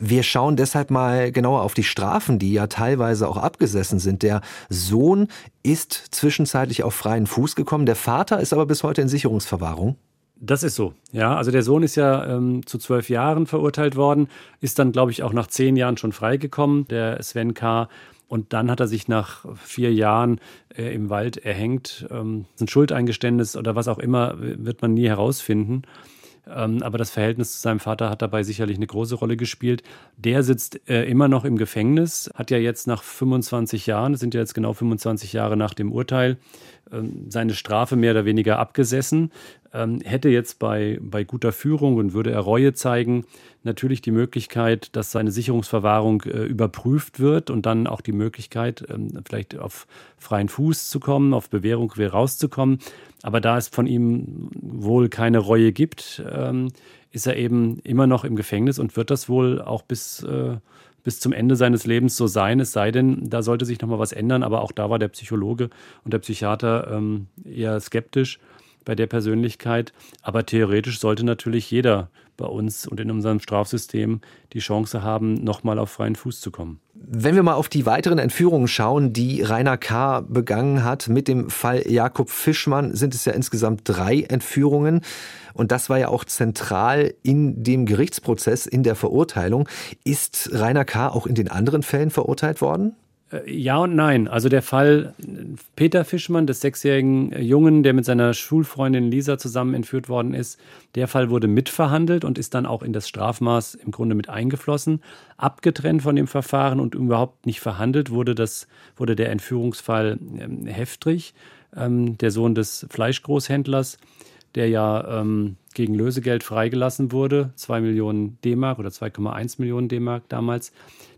Wir schauen deshalb mal genauer auf die Strafen, die ja teilweise auch abgesessen sind. Der Sohn ist zwischenzeitlich auf freien Fuß gekommen, der Vater ist aber bis heute in Sicherungsverwahrung. Das ist so, ja. Also der Sohn ist ja ähm, zu zwölf Jahren verurteilt worden, ist dann, glaube ich, auch nach zehn Jahren schon freigekommen, der Sven K. Und dann hat er sich nach vier Jahren äh, im Wald erhängt. Ähm, ein Schuldeingeständnis oder was auch immer wird man nie herausfinden. Ähm, aber das Verhältnis zu seinem Vater hat dabei sicherlich eine große Rolle gespielt. Der sitzt äh, immer noch im Gefängnis, hat ja jetzt nach 25 Jahren, das sind ja jetzt genau 25 Jahre nach dem Urteil, ähm, seine Strafe mehr oder weniger abgesessen, hätte jetzt bei, bei guter Führung und würde er Reue zeigen, natürlich die Möglichkeit, dass seine Sicherungsverwahrung äh, überprüft wird und dann auch die Möglichkeit, ähm, vielleicht auf freien Fuß zu kommen, auf Bewährung rauszukommen. Aber da es von ihm wohl keine Reue gibt, ähm, ist er eben immer noch im Gefängnis und wird das wohl auch bis, äh, bis zum Ende seines Lebens so sein. Es sei denn, da sollte sich nochmal was ändern. Aber auch da war der Psychologe und der Psychiater ähm, eher skeptisch bei der Persönlichkeit. Aber theoretisch sollte natürlich jeder bei uns und in unserem Strafsystem die Chance haben, nochmal auf freien Fuß zu kommen. Wenn wir mal auf die weiteren Entführungen schauen, die Rainer K. begangen hat, mit dem Fall Jakob Fischmann sind es ja insgesamt drei Entführungen. Und das war ja auch zentral in dem Gerichtsprozess, in der Verurteilung. Ist Rainer K. auch in den anderen Fällen verurteilt worden? Äh, ja und nein. Also der Fall Peter Fischmann, des sechsjährigen Jungen, der mit seiner Schulfreundin Lisa zusammen entführt worden ist, der Fall wurde mitverhandelt und ist dann auch in das Strafmaß im Grunde mit eingeflossen. Abgetrennt von dem Verfahren und überhaupt nicht verhandelt wurde, das, wurde der Entführungsfall ähm, Heftrich, ähm, der Sohn des Fleischgroßhändlers, der ja ähm, gegen Lösegeld freigelassen wurde, 2 Millionen D-Mark oder 2,1 Millionen D-Mark damals.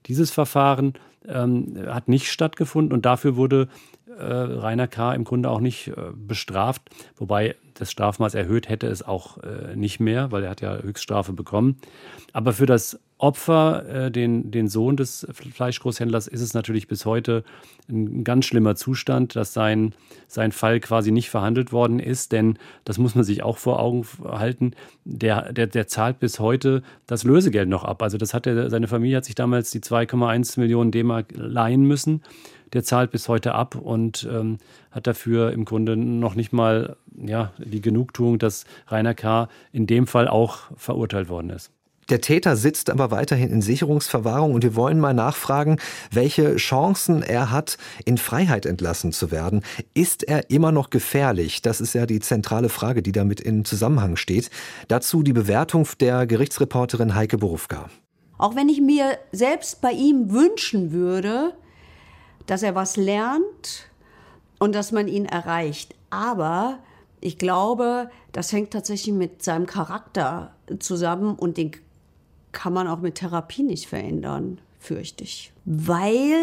Dieses Verfahren ähm, hat nicht stattgefunden und dafür wurde äh, Rainer K. im Grunde auch nicht äh, bestraft, wobei das Strafmaß erhöht hätte es auch äh, nicht mehr, weil er hat ja Höchststrafe bekommen. Aber für das Opfer, äh, den, den Sohn des Fleischgroßhändlers, ist es natürlich bis heute ein ganz schlimmer Zustand, dass sein, sein Fall quasi nicht verhandelt worden ist. Denn das muss man sich auch vor Augen halten. Der, der, der zahlt bis heute das Lösegeld noch ab. Also das hat er, seine Familie hat sich damals die 2,1 Millionen D-Mark leihen müssen. Der zahlt bis heute ab und ähm, hat dafür im Grunde noch nicht mal ja, die Genugtuung, dass Rainer K. in dem Fall auch verurteilt worden ist. Der Täter sitzt aber weiterhin in Sicherungsverwahrung und wir wollen mal nachfragen, welche Chancen er hat, in Freiheit entlassen zu werden. Ist er immer noch gefährlich? Das ist ja die zentrale Frage, die damit in Zusammenhang steht. Dazu die Bewertung der Gerichtsreporterin Heike Borufka. Auch wenn ich mir selbst bei ihm wünschen würde, dass er was lernt und dass man ihn erreicht. Aber ich glaube, das hängt tatsächlich mit seinem Charakter zusammen und den kann man auch mit Therapie nicht verändern, fürchte ich. Weil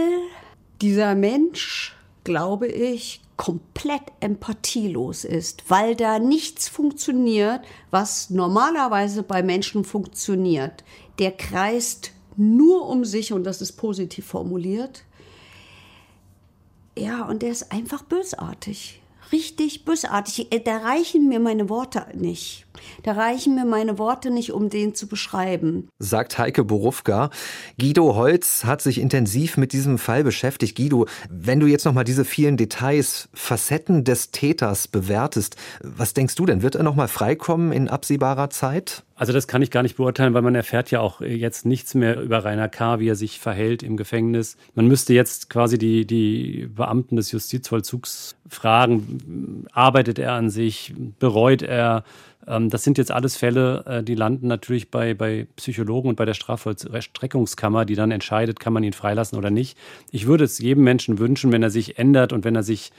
dieser Mensch, glaube ich, komplett empathielos ist, weil da nichts funktioniert, was normalerweise bei Menschen funktioniert. Der kreist nur um sich und das ist positiv formuliert. Ja, und der ist einfach bösartig richtig bösartig. Äh, da reichen mir meine Worte nicht. Da reichen mir meine Worte nicht, um den zu beschreiben. Sagt Heike Borufka. Guido Holz hat sich intensiv mit diesem Fall beschäftigt. Guido, wenn du jetzt nochmal diese vielen Details, Facetten des Täters bewertest, was denkst du denn? Wird er nochmal freikommen in absehbarer Zeit? Also das kann ich gar nicht beurteilen, weil man erfährt ja auch jetzt nichts mehr über Rainer K., wie er sich verhält im Gefängnis. Man müsste jetzt quasi die, die Beamten des Justizvollzugs fragen, arbeitet er an sich, bereut er? Ähm, das sind jetzt alles Fälle, äh, die landen natürlich bei, bei Psychologen und bei der Strafvollstreckungskammer, die dann entscheidet, kann man ihn freilassen oder nicht. Ich würde es jedem Menschen wünschen, wenn er sich ändert und wenn er sich,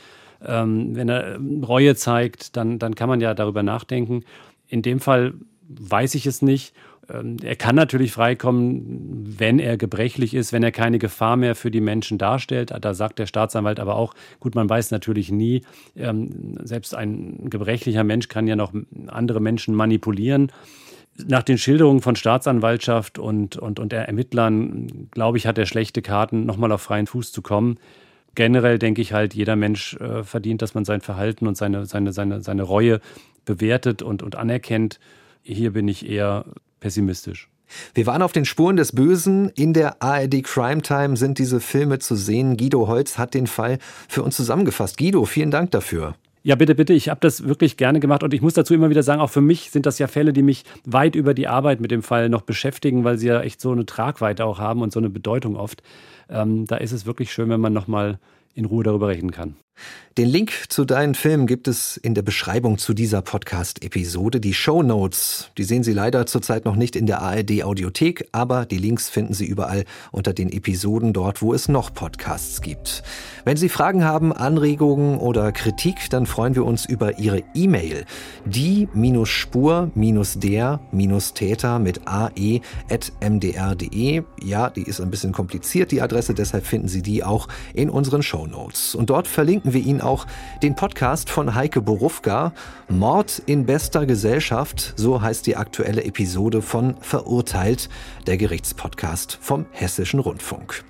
ähm, wenn er Reue zeigt, dann, dann kann man ja darüber nachdenken. In dem Fall weiß ich es nicht. Ähm, er kann natürlich freikommen, wenn er gebrechlich ist, wenn er keine Gefahr mehr für die Menschen darstellt. Da sagt der Staatsanwalt aber auch, gut, man weiß natürlich nie, ähm, selbst ein gebrechlicher Mensch kann ja noch andere Menschen manipulieren. Nach den Schilderungen von Staatsanwaltschaft und, und, und Ermittlern, glaube ich, hat er schlechte Karten, nochmal auf freien Fuß zu kommen. Generell denke ich halt, jeder Mensch äh, verdient, dass man sein Verhalten und seine, seine, seine, seine Reue bewertet und, und anerkennt hier bin ich eher pessimistisch. Wir waren auf den Spuren des Bösen. In der ARD Crime Time sind diese Filme zu sehen. Guido Holz hat den Fall für uns zusammengefasst. Guido, vielen Dank dafür. Ja, bitte, bitte. Ich habe das wirklich gerne gemacht und ich muss dazu immer wieder sagen, auch für mich sind das ja Fälle, die mich weit über die Arbeit mit dem Fall noch beschäftigen, weil sie ja echt so eine Tragweite auch haben und so eine Bedeutung oft. Ähm, da ist es wirklich schön, wenn man nochmal in Ruhe darüber reden kann. Den Link zu deinen Filmen gibt es in der Beschreibung zu dieser Podcast-Episode. Die Show Notes, die sehen Sie leider zurzeit noch nicht in der ARD Audiothek, aber die Links finden Sie überall unter den Episoden dort, wo es noch Podcasts gibt. Wenn Sie Fragen haben, Anregungen oder Kritik, dann freuen wir uns über Ihre E-Mail. Die-Spur-der-Täter mit ae.mdr.de. Ja, die ist ein bisschen kompliziert, die Adresse, deshalb finden Sie die auch in unseren Show Notes. Und dort verlinken wir Ihnen auch den Podcast von Heike Borufka, Mord in bester Gesellschaft, so heißt die aktuelle Episode von Verurteilt, der Gerichtspodcast vom Hessischen Rundfunk.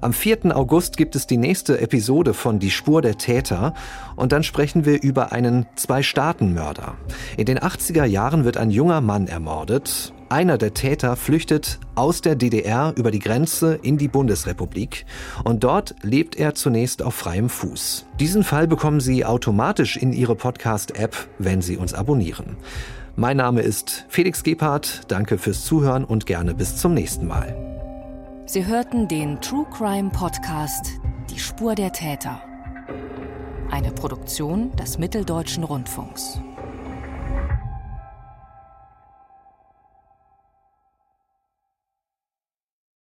Am 4. August gibt es die nächste Episode von Die Spur der Täter und dann sprechen wir über einen Zwei-Staaten-Mörder. In den 80er Jahren wird ein junger Mann ermordet. Einer der Täter flüchtet aus der DDR über die Grenze in die Bundesrepublik und dort lebt er zunächst auf freiem Fuß. Diesen Fall bekommen Sie automatisch in Ihre Podcast-App, wenn Sie uns abonnieren. Mein Name ist Felix Gebhardt, danke fürs Zuhören und gerne bis zum nächsten Mal. Sie hörten den True Crime Podcast Die Spur der Täter. Eine Produktion des Mitteldeutschen Rundfunks.